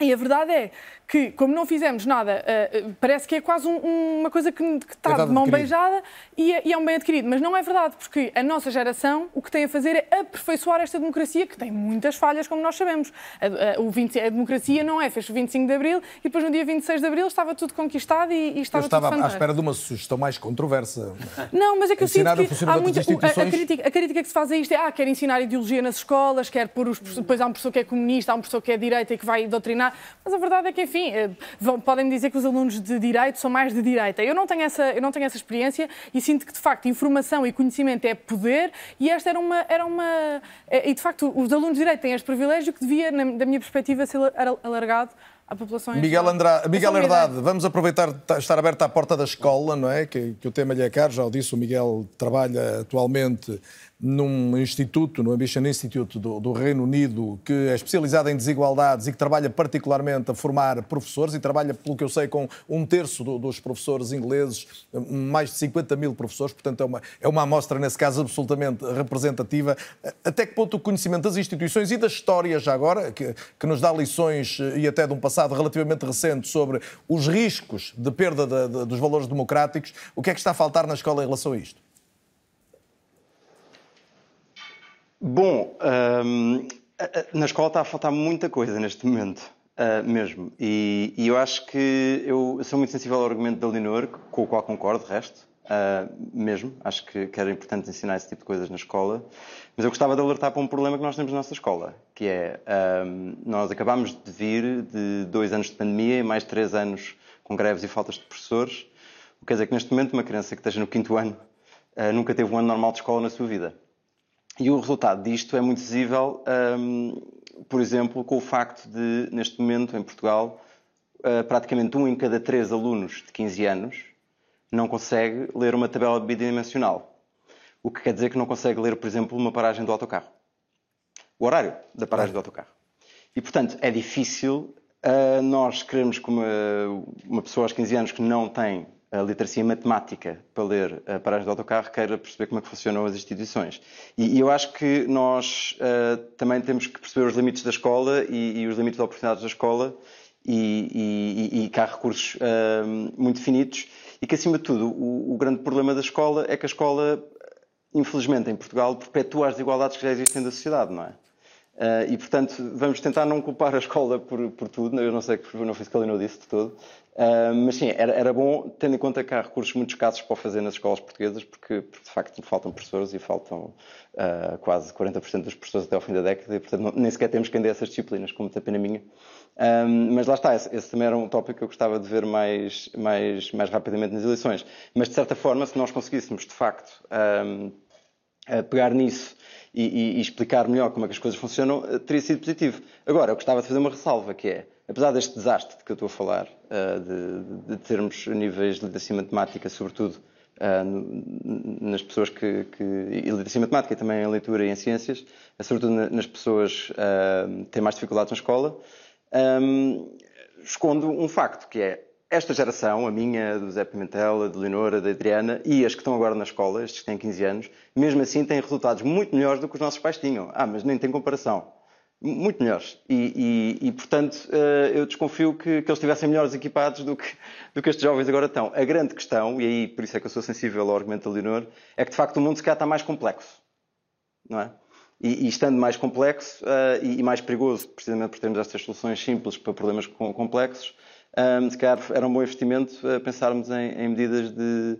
S3: E a verdade é que, como não fizemos nada, uh, parece que é quase um, uma coisa que, que está é de mão adquirido. beijada e é, e é, um bem adquirido. Mas não é verdade, porque a nossa geração o que tem a fazer é aperfeiçoar esta democracia, que tem muitas falhas, como nós sabemos. A, a, o 20, a democracia não é, fez o 25 de Abril e depois no dia 26 de Abril estava tudo conquistado e, e estava
S2: Eu estava
S3: tudo
S2: à espera de uma sugestão mais controversa.
S3: Não, mas é que eu sinto que há muita, a, a, crítica, a crítica que se faz a isto é ah, quer ensinar ideologia nas escolas, quer pôr os, depois há um professor que é comunista, há um professor que é direita e que vai doutrinar mas a verdade é que, enfim, eh, podem dizer que os alunos de direito são mais de direita. Eu não tenho essa, eu não tenho essa experiência e sinto que, de facto, informação e conhecimento é poder e esta era uma. Era uma eh, e, de facto, os alunos de direito têm este privilégio que devia, da minha perspectiva, ser alargado à população.
S2: Miguel, Andra... Miguel Herdade, vamos aproveitar estar aberto à porta da escola, não é? Que, que o tema lhe é caro, já o disse, o Miguel trabalha atualmente num instituto, no Ambition Institute do, do, Reino Unido, que é especializado em desigualdades e que trabalha particularmente a formar professores e trabalha, pelo que eu sei, com um terço do, dos professores ingleses, mais de 50 mil professores, portanto é uma, é uma amostra, nesse caso, absolutamente representativa. Até que ponto o conhecimento das instituições e da história, já agora, que, que nos dá lições e até de um passado relativamente recente sobre os riscos de perda de, de, dos valores democráticos, o que é que está a faltar na escola em relação a isto?
S5: Bom, um, na escola está a faltar muita coisa neste momento, uh, mesmo. E, e, eu acho que eu sou muito sensível ao argumento da Leonor, com o qual concordo, de resto, uh, mesmo. Acho que, que, era importante ensinar esse tipo de coisas na escola. Mas eu gostava de alertar para um problema que nós temos na nossa escola, que é, um, nós acabámos de vir de dois anos de pandemia e mais três anos com greves e faltas de professores. O que quer dizer que neste momento uma criança que esteja no quinto ano uh, nunca teve um ano normal de escola na sua vida. E o resultado disto é muito visível, um, por exemplo, com o facto de, neste momento, em Portugal, uh, praticamente um em cada três alunos de 15 anos não consegue ler uma tabela bidimensional. O que quer dizer que não consegue ler, por exemplo, uma paragem do autocarro. O horário da paragem do autocarro. E, portanto, é difícil uh, nós queremos que uma, uma pessoa aos 15 anos que não tem a literacia matemática para ler a paragem do autocarro, queira perceber como é que funcionam as instituições. E, e eu acho que nós uh, também temos que perceber os limites da escola e, e os limites de oportunidades da escola e, e, e que há recursos uh, muito finitos e que, acima de tudo, o, o, grande problema da escola é que a escola, infelizmente, em Portugal, perpetua as desigualdades que já existem da sociedade, não é? Uh, e, portanto, vamos tentar não culpar a escola por, por tudo. Eu não sei, não foi isso que a Lina disse de todo. Uh, mas sim, era, era, bom, tendo em conta que há recursos muito escassos para fazer nas escolas portuguesas, porque, porque de facto faltam professores e faltam uh, quase 40% dos professores até ao fim da década, e portanto não, nem sequer temos quem dê essas disciplinas, como muita pena minha. Um, mas lá está, esse, esse, também era um tópico que eu gostava de ver mais, mais, mais rapidamente nas eleições. Mas de certa forma, se nós conseguíssemos de facto um, pegar nisso e, e, e, explicar melhor como é que as coisas funcionam, teria sido positivo. Agora, eu gostava de fazer uma ressalva, que é apesar deste desastre de que eu estou a falar, eh, de, de termos níveis de literacia matemática, sobretudo eh, nas pessoas que, que e literacia matemática e também em leitura e em ciências, eh, sobretudo nas pessoas que têm mais dificuldades na escola, escondo um facto, que é esta geração, a minha, do Zé Pimentel, a de Leonora, da Adriana e as que estão agora na escola, estes que têm 15 anos, mesmo assim têm resultados muito melhores do que os nossos pais tinham. Ah, mas nem tem comparação muito melhores. E, e, e portanto, eh, eu desconfio que, que, eles estivessem melhores equipados do que, do que estes jovens agora estão. A grande questão, e aí por isso é que eu sou sensível ao argumento da Leonor, é que de facto o mundo se calhar está mais complexo. Não é? E, e estando mais complexo uh, e, mais perigoso, precisamente por termos estas soluções simples para problemas complexos, um, eh, se calhar era um bom investimento pensarmos em, em medidas de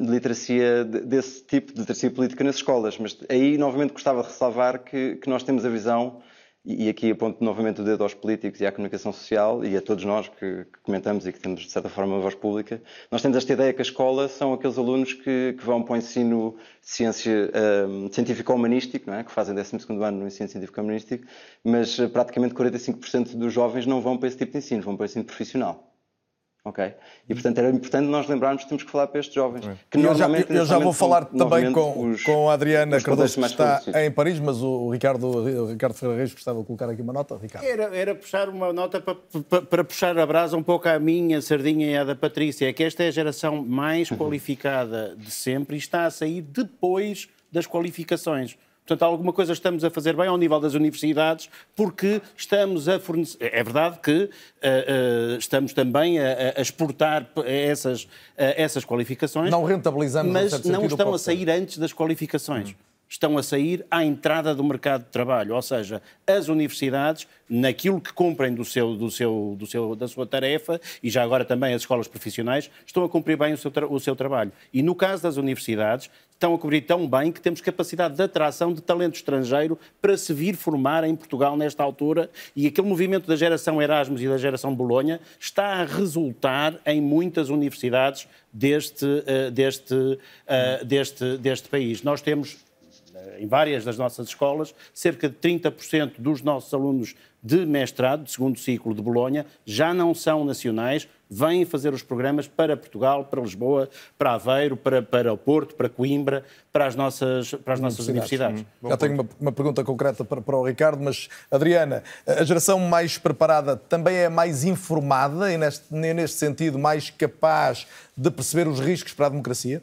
S5: de literacia desse tipo, de literacia política nas escolas. Mas aí, novamente, gostava de ressalvar que, que nós temos a visão, e aqui aponto novamente o dedo aos políticos e à comunicação social e a todos nós que, que comentamos e que temos, de certa forma, uma voz pública, nós temos esta ideia que a escola são aqueles alunos que, que vão para o ensino ciência um, científico-humanístico, é? que fazem 12 ano no ensino científico-humanístico, mas praticamente 45% dos jovens não vão para esse tipo de ensino, vão para o ensino profissional. Ok? E portanto era importante nós lembrarmos que temos que falar para estes jovens. Que
S2: eu, já, eu já vou falar também com, os, com a Adriana Cardoso, que está em Paris, mas o Ricardo, o Ricardo Ferreira Reis gostava de colocar aqui uma nota. Ricardo.
S7: Era, era puxar uma nota para, para, para, puxar a brasa um pouco à minha sardinha e à da Patrícia. É que esta é a geração mais uhum. qualificada de sempre e está a sair depois das qualificações. Portanto, alguma coisa estamos a fazer bem ao nível das universidades, porque estamos a fornecer. É verdade que uh, uh, estamos também a, a exportar essas, uh, essas qualificações.
S2: Não rentabilizamos,
S7: mas não estão a sair antes das qualificações. Hum estão a sair à entrada do mercado de trabalho, ou seja, as universidades, naquilo que cumprem do seu, do seu, do seu, da sua tarefa, e já agora também as escolas profissionais, estão a cumprir bem o seu, o seu trabalho. E no caso das universidades, estão a cobrir tão bem que temos capacidade de atração de talento estrangeiro para se vir formar em Portugal nesta altura e aquele movimento da geração Erasmus e da geração Bolonha está a resultar em muitas universidades deste, uh, deste, uh, deste, deste país. Nós temos em várias das nossas escolas, cerca de 30% dos nossos alunos de mestrado, de segundo ciclo de Bolonha, já não são nacionais, vêm fazer os programas para Portugal, para Lisboa, para Aveiro, para, para o Porto, para Coimbra, para as nossas, para as nossas universidades.
S2: Hum. Já tenho uma, uma, pergunta concreta para, para, o Ricardo, mas Adriana, a geração mais preparada também é mais informada e neste, neste sentido mais capaz de perceber os riscos para a democracia?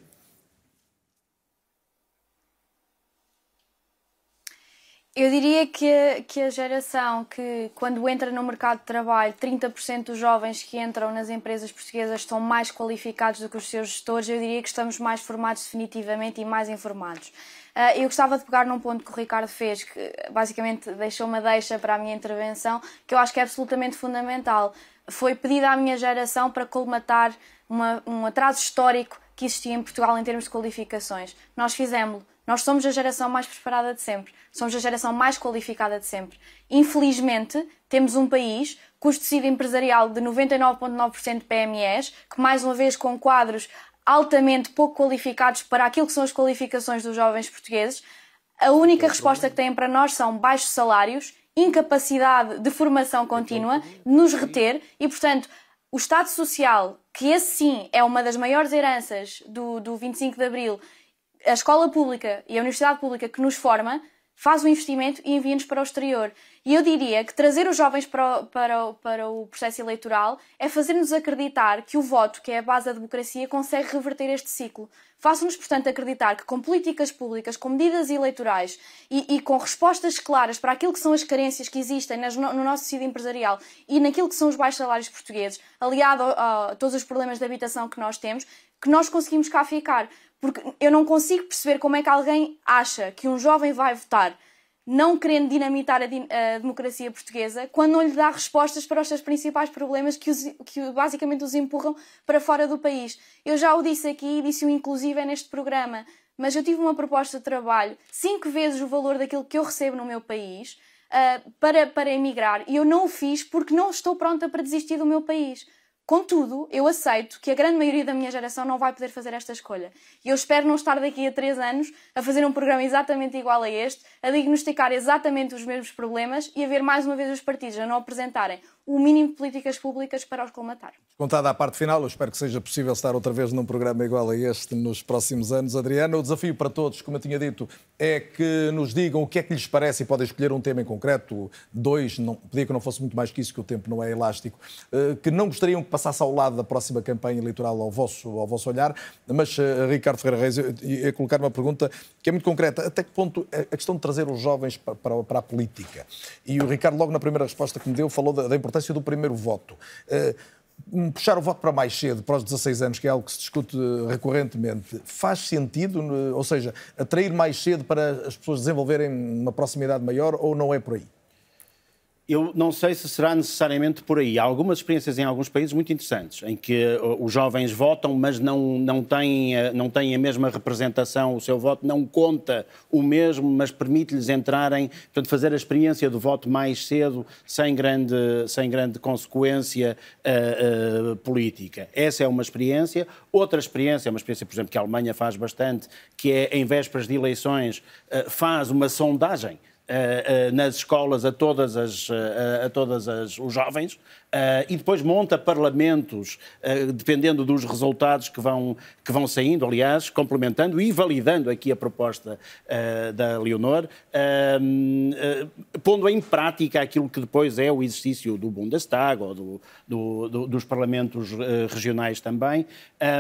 S6: Eu diria que, que a geração que, quando entra no mercado de trabalho, 30% dos jovens que entram nas empresas portuguesas estão mais qualificados do que os seus gestores, eu diria que estamos mais formados definitivamente e mais informados. Uh, eu gostava de pegar num ponto que o Ricardo fez, que basicamente deixou uma deixa para a minha intervenção, que eu acho que é absolutamente fundamental. Foi pedida à minha geração para colmatar uma, um atraso histórico que existia em Portugal em termos de qualificações. Nós fizemos nós somos a geração mais preparada de sempre, somos a geração mais qualificada de sempre. Infelizmente, temos um país cujo tecido empresarial de 99,9% de PMEs, que mais uma vez com quadros altamente pouco qualificados para aquilo que são as qualificações dos jovens portugueses, a única resposta que têm para nós são baixos salários, incapacidade de formação contínua, nos reter e, portanto, o Estado Social, que esse sim é uma das maiores heranças do, do 25 de Abril a escola pública e a universidade pública que nos forma faz o investimento e envia-nos para o exterior. E eu diria que trazer os jovens para o, para o, para o processo eleitoral é fazer-nos acreditar que o voto, que é a base da democracia, consegue reverter este ciclo. Faça-nos, portanto, acreditar que com políticas públicas, com medidas eleitorais e, e, com respostas claras para aquilo que são as carências que existem nas, no, no nosso tecido empresarial e naquilo que são os baixos salários portugueses, aliado a, a todos os problemas de habitação que nós temos, que nós conseguimos cá ficar. Porque eu não consigo perceber como é que alguém acha que um jovem vai votar não querendo dinamitar a, a, democracia portuguesa, quando não lhe dá respostas para os seus principais problemas que, os, que basicamente os empurram para fora do país. Eu já o disse aqui, disse-o inclusive é neste programa, mas eu tive uma proposta de trabalho cinco vezes o valor daquilo que eu recebo no meu país uh, para, para emigrar e eu não o fiz porque não estou pronta para desistir do meu país. Contudo, eu aceito que a grande maioria da minha geração não vai poder fazer esta escolha. E eu espero não estar daqui a três anos a fazer um programa exatamente igual a este, a diagnosticar exatamente os mesmos problemas e a ver mais uma vez os partidos a não apresentarem o mínimo de políticas públicas para os colmatar.
S2: Contada a parte final, eu espero que seja possível estar outra vez num programa igual a este nos próximos anos. Adriana, o desafio para todos, como eu tinha dito, é que nos digam o que é que lhes parece e podem escolher um tema em concreto, dois, não, que não fosse muito mais que isso, que o tempo não é elástico, eh, que não gostariam que passasse ao lado da próxima campanha eleitoral ao vosso, ao vosso olhar. Mas, eh, Ricardo Ferreira Reis, eu ia colocar uma pergunta que é muito concreta. Até que ponto a questão de trazer os jovens para, para, para a política? E o Ricardo, logo na primeira resposta que me deu, falou da importância importância do primeiro voto. Uh, puxar o voto para mais cedo, para os 16 anos, que é algo que se discute recorrentemente, faz sentido? Ou seja, atrair mais cedo para as pessoas desenvolverem uma proximidade maior ou não é por aí?
S7: Eu não sei se será necessariamente por aí. Há algumas experiências em alguns países muito interessantes, em que uh, os jovens votam, mas não, não, têm, uh, não têm a mesma representação, o seu voto não conta o mesmo, mas permite-lhes entrarem, portanto, fazer a experiência do voto mais cedo, sem grande, sem grande consequência uh, uh, política. Essa é uma experiência. Outra experiência, é uma experiência, por exemplo, que a Alemanha faz bastante, que é, em vésperas de eleições, uh, faz uma sondagem nas escolas a todas as, uh, a todas as, os jovens e depois monta parlamentos dependendo dos resultados que vão, que vão saindo, aliás, complementando e validando aqui a proposta da Leonor, pondo em prática aquilo que depois é o exercício do Bundestag ou do, do, do, dos parlamentos uh, regionais também,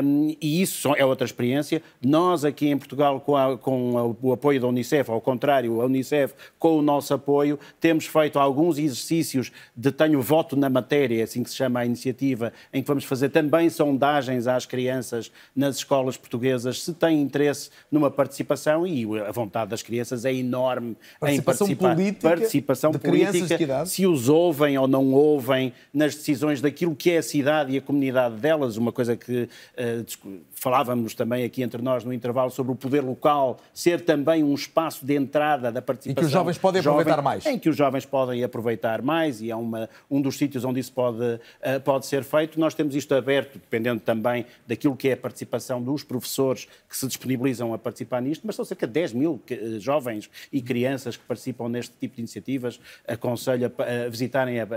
S7: um, e isso é outra experiência. Nós aqui em Portugal, com, a, com o apoio da Unicef, ao contrário, a Unicef com o nosso apoio, temos feito alguns exercícios de tenho voto na matéria, assim que se chama a iniciativa, em que vamos fazer também sondagens às crianças nas escolas portuguesas se têm interesse numa participação e a vontade das crianças é enorme
S2: participação
S7: em participar.
S2: Política
S7: participação
S2: de
S7: política, se os ouvem ou não ouvem nas decisões daquilo que é a cidade e a comunidade delas, uma coisa que uh, falávamos também aqui entre nós no intervalo sobre o poder local ser também um espaço de entrada da participação.
S2: Em que os jovens podem
S7: jovem,
S2: aproveitar mais.
S7: Em que os jovens podem aproveitar mais e é uma, um dos sítios onde isso pode, uh, pode ser feito. Nós temos isto aberto, dependendo também daquilo que é a participação dos professores que se disponibilizam a participar nisto, mas são cerca de 10 mil uh, jovens e crianças que participam neste tipo de iniciativas. Aconselho a, visitarem a, a,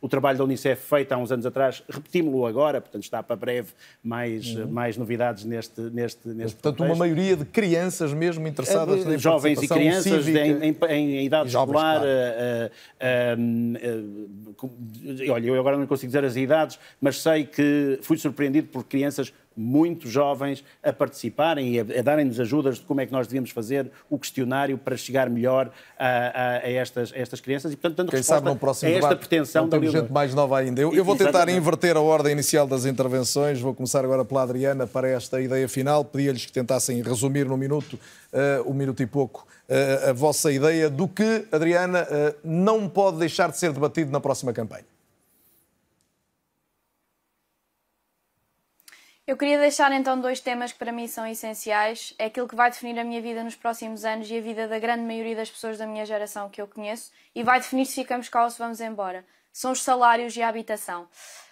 S7: o trabalho da Unicef feito há uns anos atrás, repetimos-lo agora, portanto está para breve mais, uhum. mais novidades neste, neste, neste
S2: Portanto, contexto. uma maioria de crianças mesmo interessadas
S7: é, Jovens e crianças em, em, em, idade escolar. Claro. Eu agora não consigo dizer as idades, mas sei que fui surpreendido por crianças muito jovens a participarem e a, a darem-nos ajudas de como é que nós devíamos fazer o questionário para chegar melhor a, a, a estas, estas crianças e, portanto, dando
S2: Quem
S7: resposta
S2: sabe no próximo
S7: a esta
S2: debate,
S7: pretensão
S2: não temos gente mais nova ainda. Eu, eu vou tentar Exatamente. inverter a ordem inicial das intervenções. Vou começar agora pela Adriana para esta ideia final. Pedia-lhes que tentassem resumir num minuto, uh, um minuto e pouco, uh, a vossa ideia do que, Adriana, uh, não pode deixar de ser debatido na próxima campanha.
S6: Eu queria deixar então dois temas que para mim são essenciais. É aquilo que vai definir a minha vida nos próximos anos e a vida da grande maioria das pessoas da minha geração que eu conheço e vai definir se ficamos cá ou se vamos embora. São os salários e a habitação.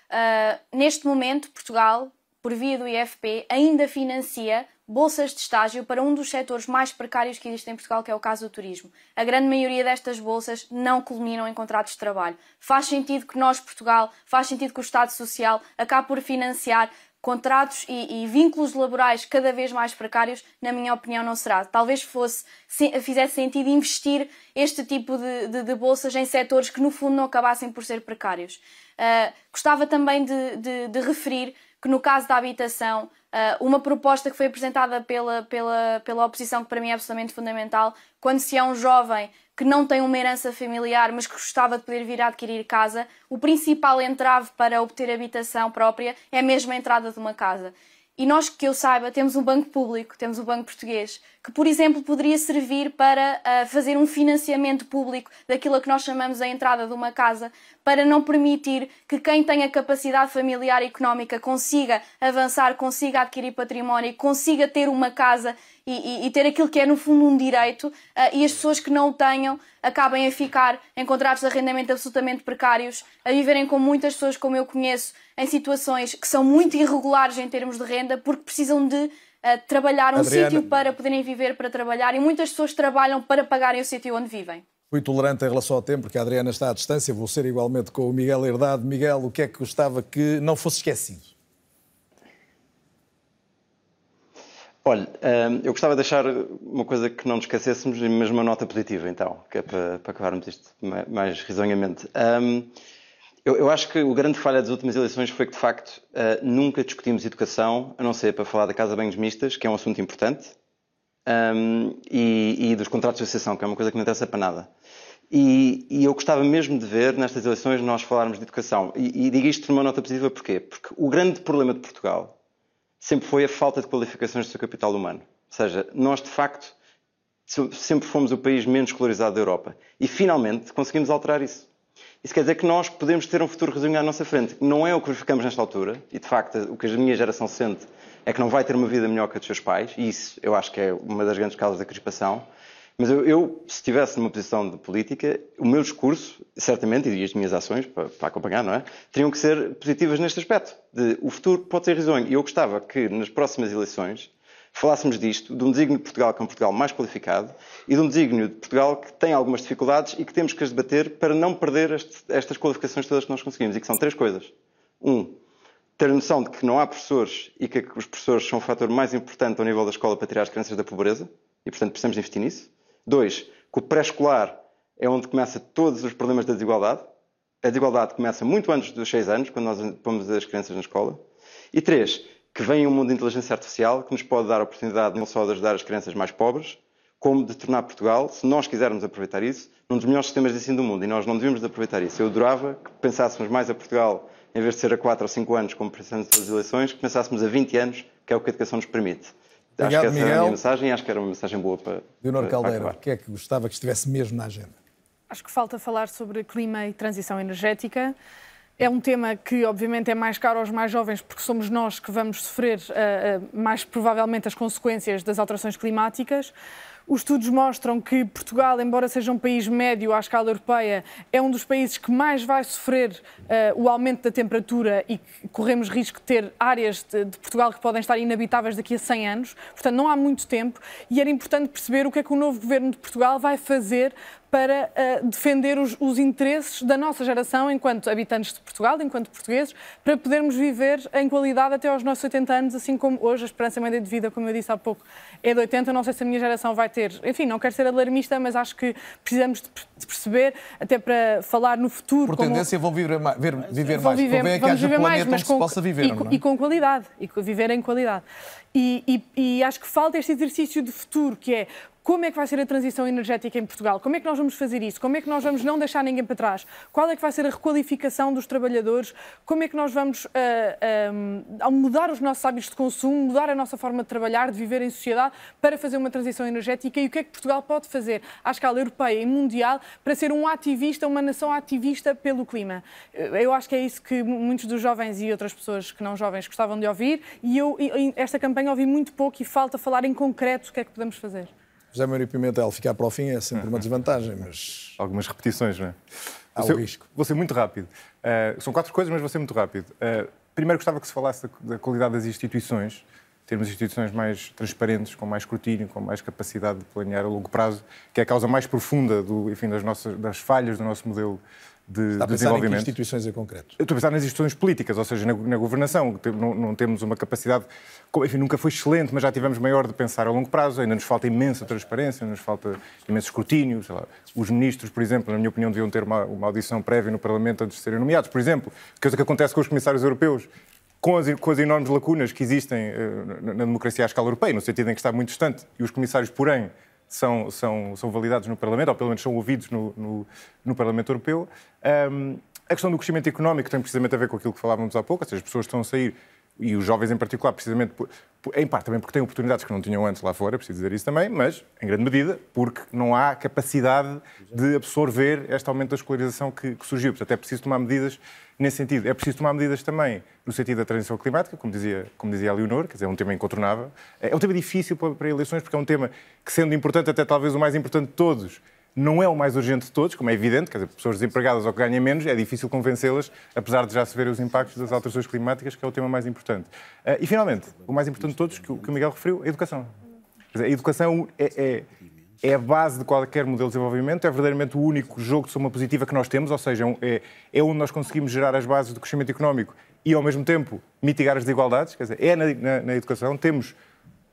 S6: Uh, neste momento, Portugal, por via do IFP, ainda financia bolsas de estágio para um dos setores mais precários que existem em Portugal, que é o caso do turismo. A grande maioria destas bolsas não culminam em contratos de trabalho. Faz sentido que nós, Portugal, faz sentido que o Estado Social acabe por financiar contratos e, e, vínculos laborais cada vez mais precários, na minha opinião, não será. Talvez fosse, se, fizesse sentido investir este tipo de, de, de, bolsas em setores que, no fundo, não acabassem por ser precários. Uh, gostava também de, de, referir que, no caso da habitação, uh, uma proposta que foi apresentada pela, pela, pela oposição, que para mim é absolutamente fundamental, quando se é um jovem que não tem uma herança familiar, mas que gostava de poder vir a adquirir casa, o principal entrave para obter habitação própria é mesmo a entrada de uma casa. E nós, que eu saiba, temos um banco público, temos o Banco Português, que, por exemplo, poderia servir para uh, fazer um financiamento público daquilo que nós chamamos a entrada de uma casa, para não permitir que quem tenha capacidade familiar e económica consiga avançar, consiga adquirir património, consiga ter uma casa e, e, e ter aquilo que é, no fundo, um direito, uh, e as pessoas que não o tenham acabem a ficar em contratos de arrendamento absolutamente precários, a viverem com muitas pessoas, como eu conheço, em situações que são muito irregulares em termos de renda, porque precisam de uh, trabalhar um Adriana... sítio para poderem viver para trabalhar, e muitas pessoas trabalham para pagarem o sítio onde vivem.
S2: Fui tolerante em relação ao tempo, porque a Adriana está à distância, vou ser igualmente com o Miguel Herdade. Miguel, o que é que gostava que não fosse esquecido?
S5: Olha, hum, eu gostava de deixar uma coisa que não nos esquecêssemos, mas uma nota positiva, então, que é para, para acabarmos isto mais risonhamente. Um, eu, eu, acho que o grande falha das últimas eleições foi que, de facto, uh, nunca discutimos educação, a não ser para falar da Casa Banhos Mistas, que é um assunto importante, um, e, e, dos contratos de associação, que é uma coisa que não interessa para nada. E, e, eu gostava mesmo de ver nestas eleições nós falarmos de educação. E, e digo isto numa nota positiva porquê? Porque o grande problema de Portugal sempre foi a falta de qualificações do seu capital humano. Ou seja, nós de facto sempre fomos o país menos escolarizado da Europa. E finalmente conseguimos alterar isso. Isso quer dizer que nós podemos ter um futuro resumido à nossa frente. Não é o que verificamos nesta altura, e de facto o que a minha geração sente é que não vai ter uma vida melhor que a dos seus pais, e isso eu acho que é uma das grandes causas da crispação. Mas eu, eu, se estivesse numa posição de política, o meu discurso, certamente, e as minhas ações para, para, acompanhar, não é? Teriam que ser positivas neste aspecto. De, o futuro pode ser risonho. E eu gostava que, nas próximas eleições, falássemos disto, de um desígnio de Portugal que é um Portugal mais qualificado e de um desígnio de Portugal que tem algumas dificuldades e que temos que as debater para não perder este, estas qualificações todas que nós conseguimos. E que são três coisas. Um, ter noção de que não há professores e que os professores são o fator mais importante ao nível da escola para tirar as crianças da pobreza e, portanto, precisamos investir nisso. Dois, que o pré-escolar é onde começa todos os problemas da desigualdade. A desigualdade começa muito antes dos 6 anos, quando nós pomos as crianças na escola. E três, que vem um mundo de inteligência artificial que nos pode dar a oportunidade não só de ajudar as crianças mais pobres, como de tornar Portugal, se nós quisermos aproveitar isso, um dos melhores sistemas de ensino do mundo. E nós não devíamos aproveitar isso. Eu adorava que pensássemos mais a Portugal, em vez de ser a 4 ou 5 anos, como pensamos nas eleições, que pensássemos a 20 anos, que é o que a educação nos permite.
S2: Obrigado,
S5: acho que essa
S2: Miguel.
S5: a minha mensagem e acho que era uma mensagem boa para.
S2: Leonor Caldeira, o que é que gostava que estivesse mesmo na agenda?
S3: Acho que falta falar sobre clima e transição energética. É um tema que, obviamente, é mais caro aos mais jovens, porque somos nós que vamos sofrer eh, eh, mais provavelmente as consequências das alterações climáticas. Os estudos mostram que Portugal, embora seja um país médio à escala europeia, é um dos países que mais vai sofrer eh, o aumento da temperatura e corremos risco de ter áreas de, de Portugal que podem estar inabitáveis daqui a 100 anos. Portanto, não há muito tempo e era importante perceber o que é que o novo governo de Portugal vai fazer para eh, defender os, os interesses da nossa geração enquanto habitantes de Portugal, enquanto portugueses, para podermos viver em qualidade até aos nossos 80 anos, assim como hoje a esperança média de vida, como eu disse há pouco, é de 80. Não sei se a minha geração vai ter. Enfim, não quero ser alarmista, mas acho que precisamos de, de perceber, até para falar no futuro.
S2: Por
S3: como-
S2: tendência, vão viver, ma- ver- viver
S3: vão
S2: mais.
S3: viver,
S2: Convém é que
S3: vamos
S2: haja
S3: viver mais, mas com,
S2: possa viver,
S3: e,
S2: é?
S3: e com qualidade, e viver em qualidade. E, e- e acho que falta este exercício de futuro, que é como é que vai ser a transição energética em Portugal? Como é que nós vamos fazer isso? Como é que nós vamos não deixar ninguém para trás? Qual é que vai ser a requalificação dos trabalhadores? Como é que nós vamos ah, ao mudar os nossos hábitos de consumo, mudar a nossa forma de trabalhar, de viver em sociedade, para fazer uma transição energética? E o que é que Portugal pode fazer à escala europeia e mundial para ser um ativista, uma nação ativista pelo clima? Eu acho que é isso que muitos dos jovens e outras pessoas que não jovens gostavam de ouvir e eu esta campanha ouvi muito pouco e falta falar em concreto o que é que podemos fazer.
S2: José Mário Pimentel, ficar para o fim é sempre uma desvantagem, mas
S4: Algumas repetições, não é?
S2: Há o risco.
S4: Vou ser muito rápido. Uh, são quatro coisas, mas vou ser muito rápido. Uh, primeiro, gostava que se falasse da, da qualidade das instituições, termos instituições mais transparentes, com mais escrutínio, com mais capacidade de planear a longo prazo, que é a causa mais profunda do, enfim, das, nossas, das falhas do nosso modelo de,
S2: está a pensar
S4: de
S2: em
S4: desenvolvimento.
S2: instituições em concreto.
S4: Eu estou a pensar nas instituições políticas, ou seja, na, na governação. Não, não temos uma capacidade, enfim, nunca foi excelente, mas já tivemos maior de pensar a longo prazo. Ainda nos falta imensa transparência, nos falta imenso escrutínio. lá. Os ministros, por exemplo, na minha opinião, deviam ter uma, uma audição prévia no Parlamento antes de serem nomeados. Por exemplo, coisa que acontece com os comissários europeus. Com as, com as enormes lacunas que existem na, na democracia à escala europeia, no sentido em que está muito distante, e os comissários, porém, são, são, são validados no Parlamento, ou pelo menos são ouvidos no, no, no Parlamento Europeu. Ahm, a questão do crescimento económico tem precisamente a ver com aquilo que falávamos há pouco, ou seja, as pessoas estão a sair, e os jovens em particular, precisamente, por- em parte também porque têm oportunidades que não tinham antes lá fora, é preciso dizer isso também, mas, em grande medida, porque não há capacidade de absorver este aumento da escolarização que, que surgiu. Portanto, é preciso tomar medidas nesse sentido. É preciso tomar medidas também no sentido da transição climática, como dizia, como dizia a Leonor, quer dizer, é um tema incontornável. É um tema difícil para, para eleições, porque é um tema que, sendo importante, até talvez o mais importante de todos, não é o mais urgente de todos, como é evidente, quer dizer, pessoas desempregadas ou que ganham menos, é difícil convencê-las, apesar de já se ver os impactos das alterações climáticas, que é o tema mais importante. Ah, e, finalmente, o mais importante de todos, que o, que o Miguel referiu, a educação. Quer dizer, a educação é, é, é a base de qualquer modelo de desenvolvimento, é verdadeiramente o único jogo de soma positiva que nós temos, ou seja, é, é onde nós conseguimos gerar as bases do crescimento económico e, ao mesmo tempo, mitigar as desigualdades. Quer dizer, é na, na, na educação. Temos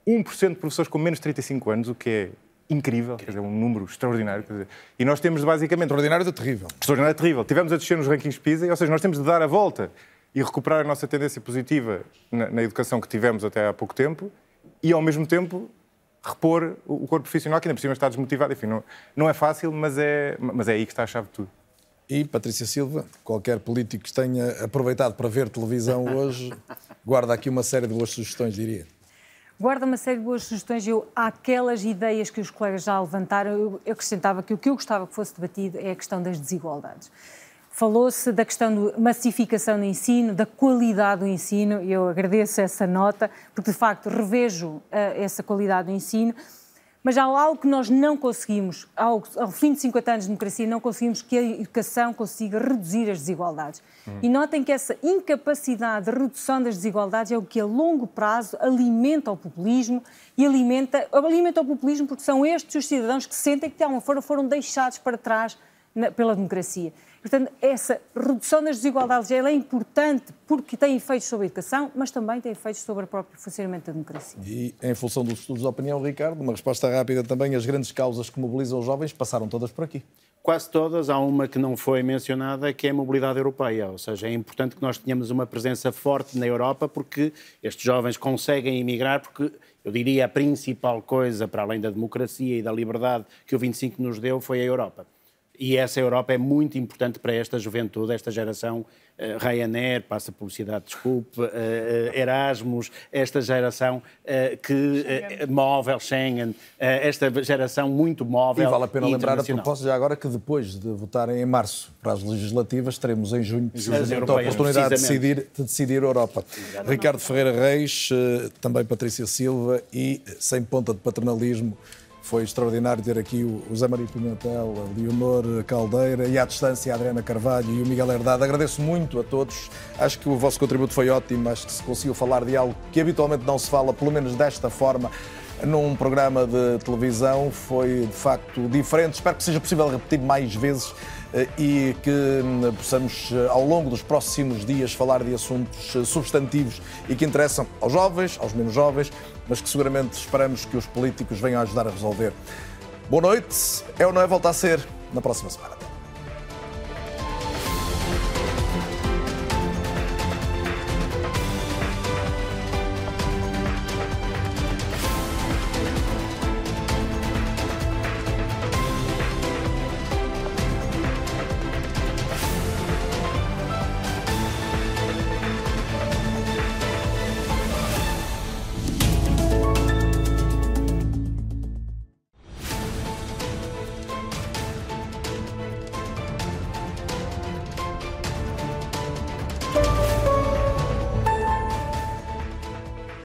S4: 1% de professores com menos de 35 anos, o que é incrível, quer dizer, um número extraordinário. quer dizer, e nós temos basicamente.
S2: Extraordinário é terrível.
S4: Extraordinário é terrível. Tivemos a descer nos rankings PISA, ou seja, nós temos de dar a volta e recuperar a nossa tendência positiva na, na educação que tivemos até há pouco tempo e, ao mesmo tempo, repor o o corpo profissional, que ainda por cima está desmotivado. Enfim, não, não é fácil, mas é, mas é aí que está a chave de tudo.
S2: E Patrícia Silva, qualquer político que tenha aproveitado para ver televisão hoje, guarda aqui uma série de boas sugestões, diria.
S8: Guarda uma série de boas sugestões. Eu, aquelas ideias que os colegas já levantaram, eu acrescentava que o que eu gostava que fosse debatido é a questão das desigualdades. Falou-se da questão da massificação do ensino, da qualidade do ensino, e eu agradeço essa nota, porque de facto revejo eh, essa qualidade do ensino, mas há algo que nós não conseguimos, ao, ao fim de 50 anos de democracia, não conseguimos que a educação consiga reduzir as desigualdades. E notem que essa incapacidade de redução das desigualdades é o que a longo prazo alimenta o populismo e alimenta, alimenta o populismo porque são estes os cidadãos que sentem que de alguma forma foram deixados para trás na- pela democracia. Portanto, essa redução das desigualdades ela é importante porque tem efeitos sobre a educação, mas também tem efeitos sobre o próprio funcionamento da democracia.
S2: E, em função dos estudos de opinião, Ricardo, uma resposta rápida também. As grandes causas que mobilizam os jovens passaram todas por aqui.
S7: quase todas, há uma que não foi mencionada, que é a mobilidade europeia. Ou seja, é importante que nós tenhamos uma presença forte na Europa, porque estes jovens conseguem emigrar, porque eu diria a principal coisa, para além da democracia e da liberdade que o 25 nos deu, foi a Europa. E essa Europa é muito importante para esta juventude, esta geração uh, Ryanair, passa publicidade, desculpe, uh, Erasmus, esta geração uh, que móvel, Schengen, esta geração muito móvel.
S2: E vale a pena lembrar a propósito já agora que depois de votarem em março para as legislativas, teremos em junho a oportunidade de decidir, de decidir a Europa. Exatamente. Ricardo Ferreira Reis, também Patrícia Silva e sem ponta de paternalismo. Foi extraordinário ter aqui o Zé Maria Pimentel, a Leonor Caldeira e à distância a Adriana Carvalho e o Miguel Herdade. Agradeço muito a todos. Acho que o vosso contributo foi ótimo. Acho que se conseguiu falar de algo que habitualmente não se fala, pelo menos desta forma, num programa de televisão. Foi de facto diferente. Espero que seja possível repetir mais vezes eh, e que hum, possamos, eh, ao longo dos próximos dias, falar de assuntos eh, substantivos e que interessam aos jovens, aos menos jovens, mas que seguramente esperamos que os políticos venham a ajudar a resolver. Boa noite. É ou não é voltar a ser na próxima semana.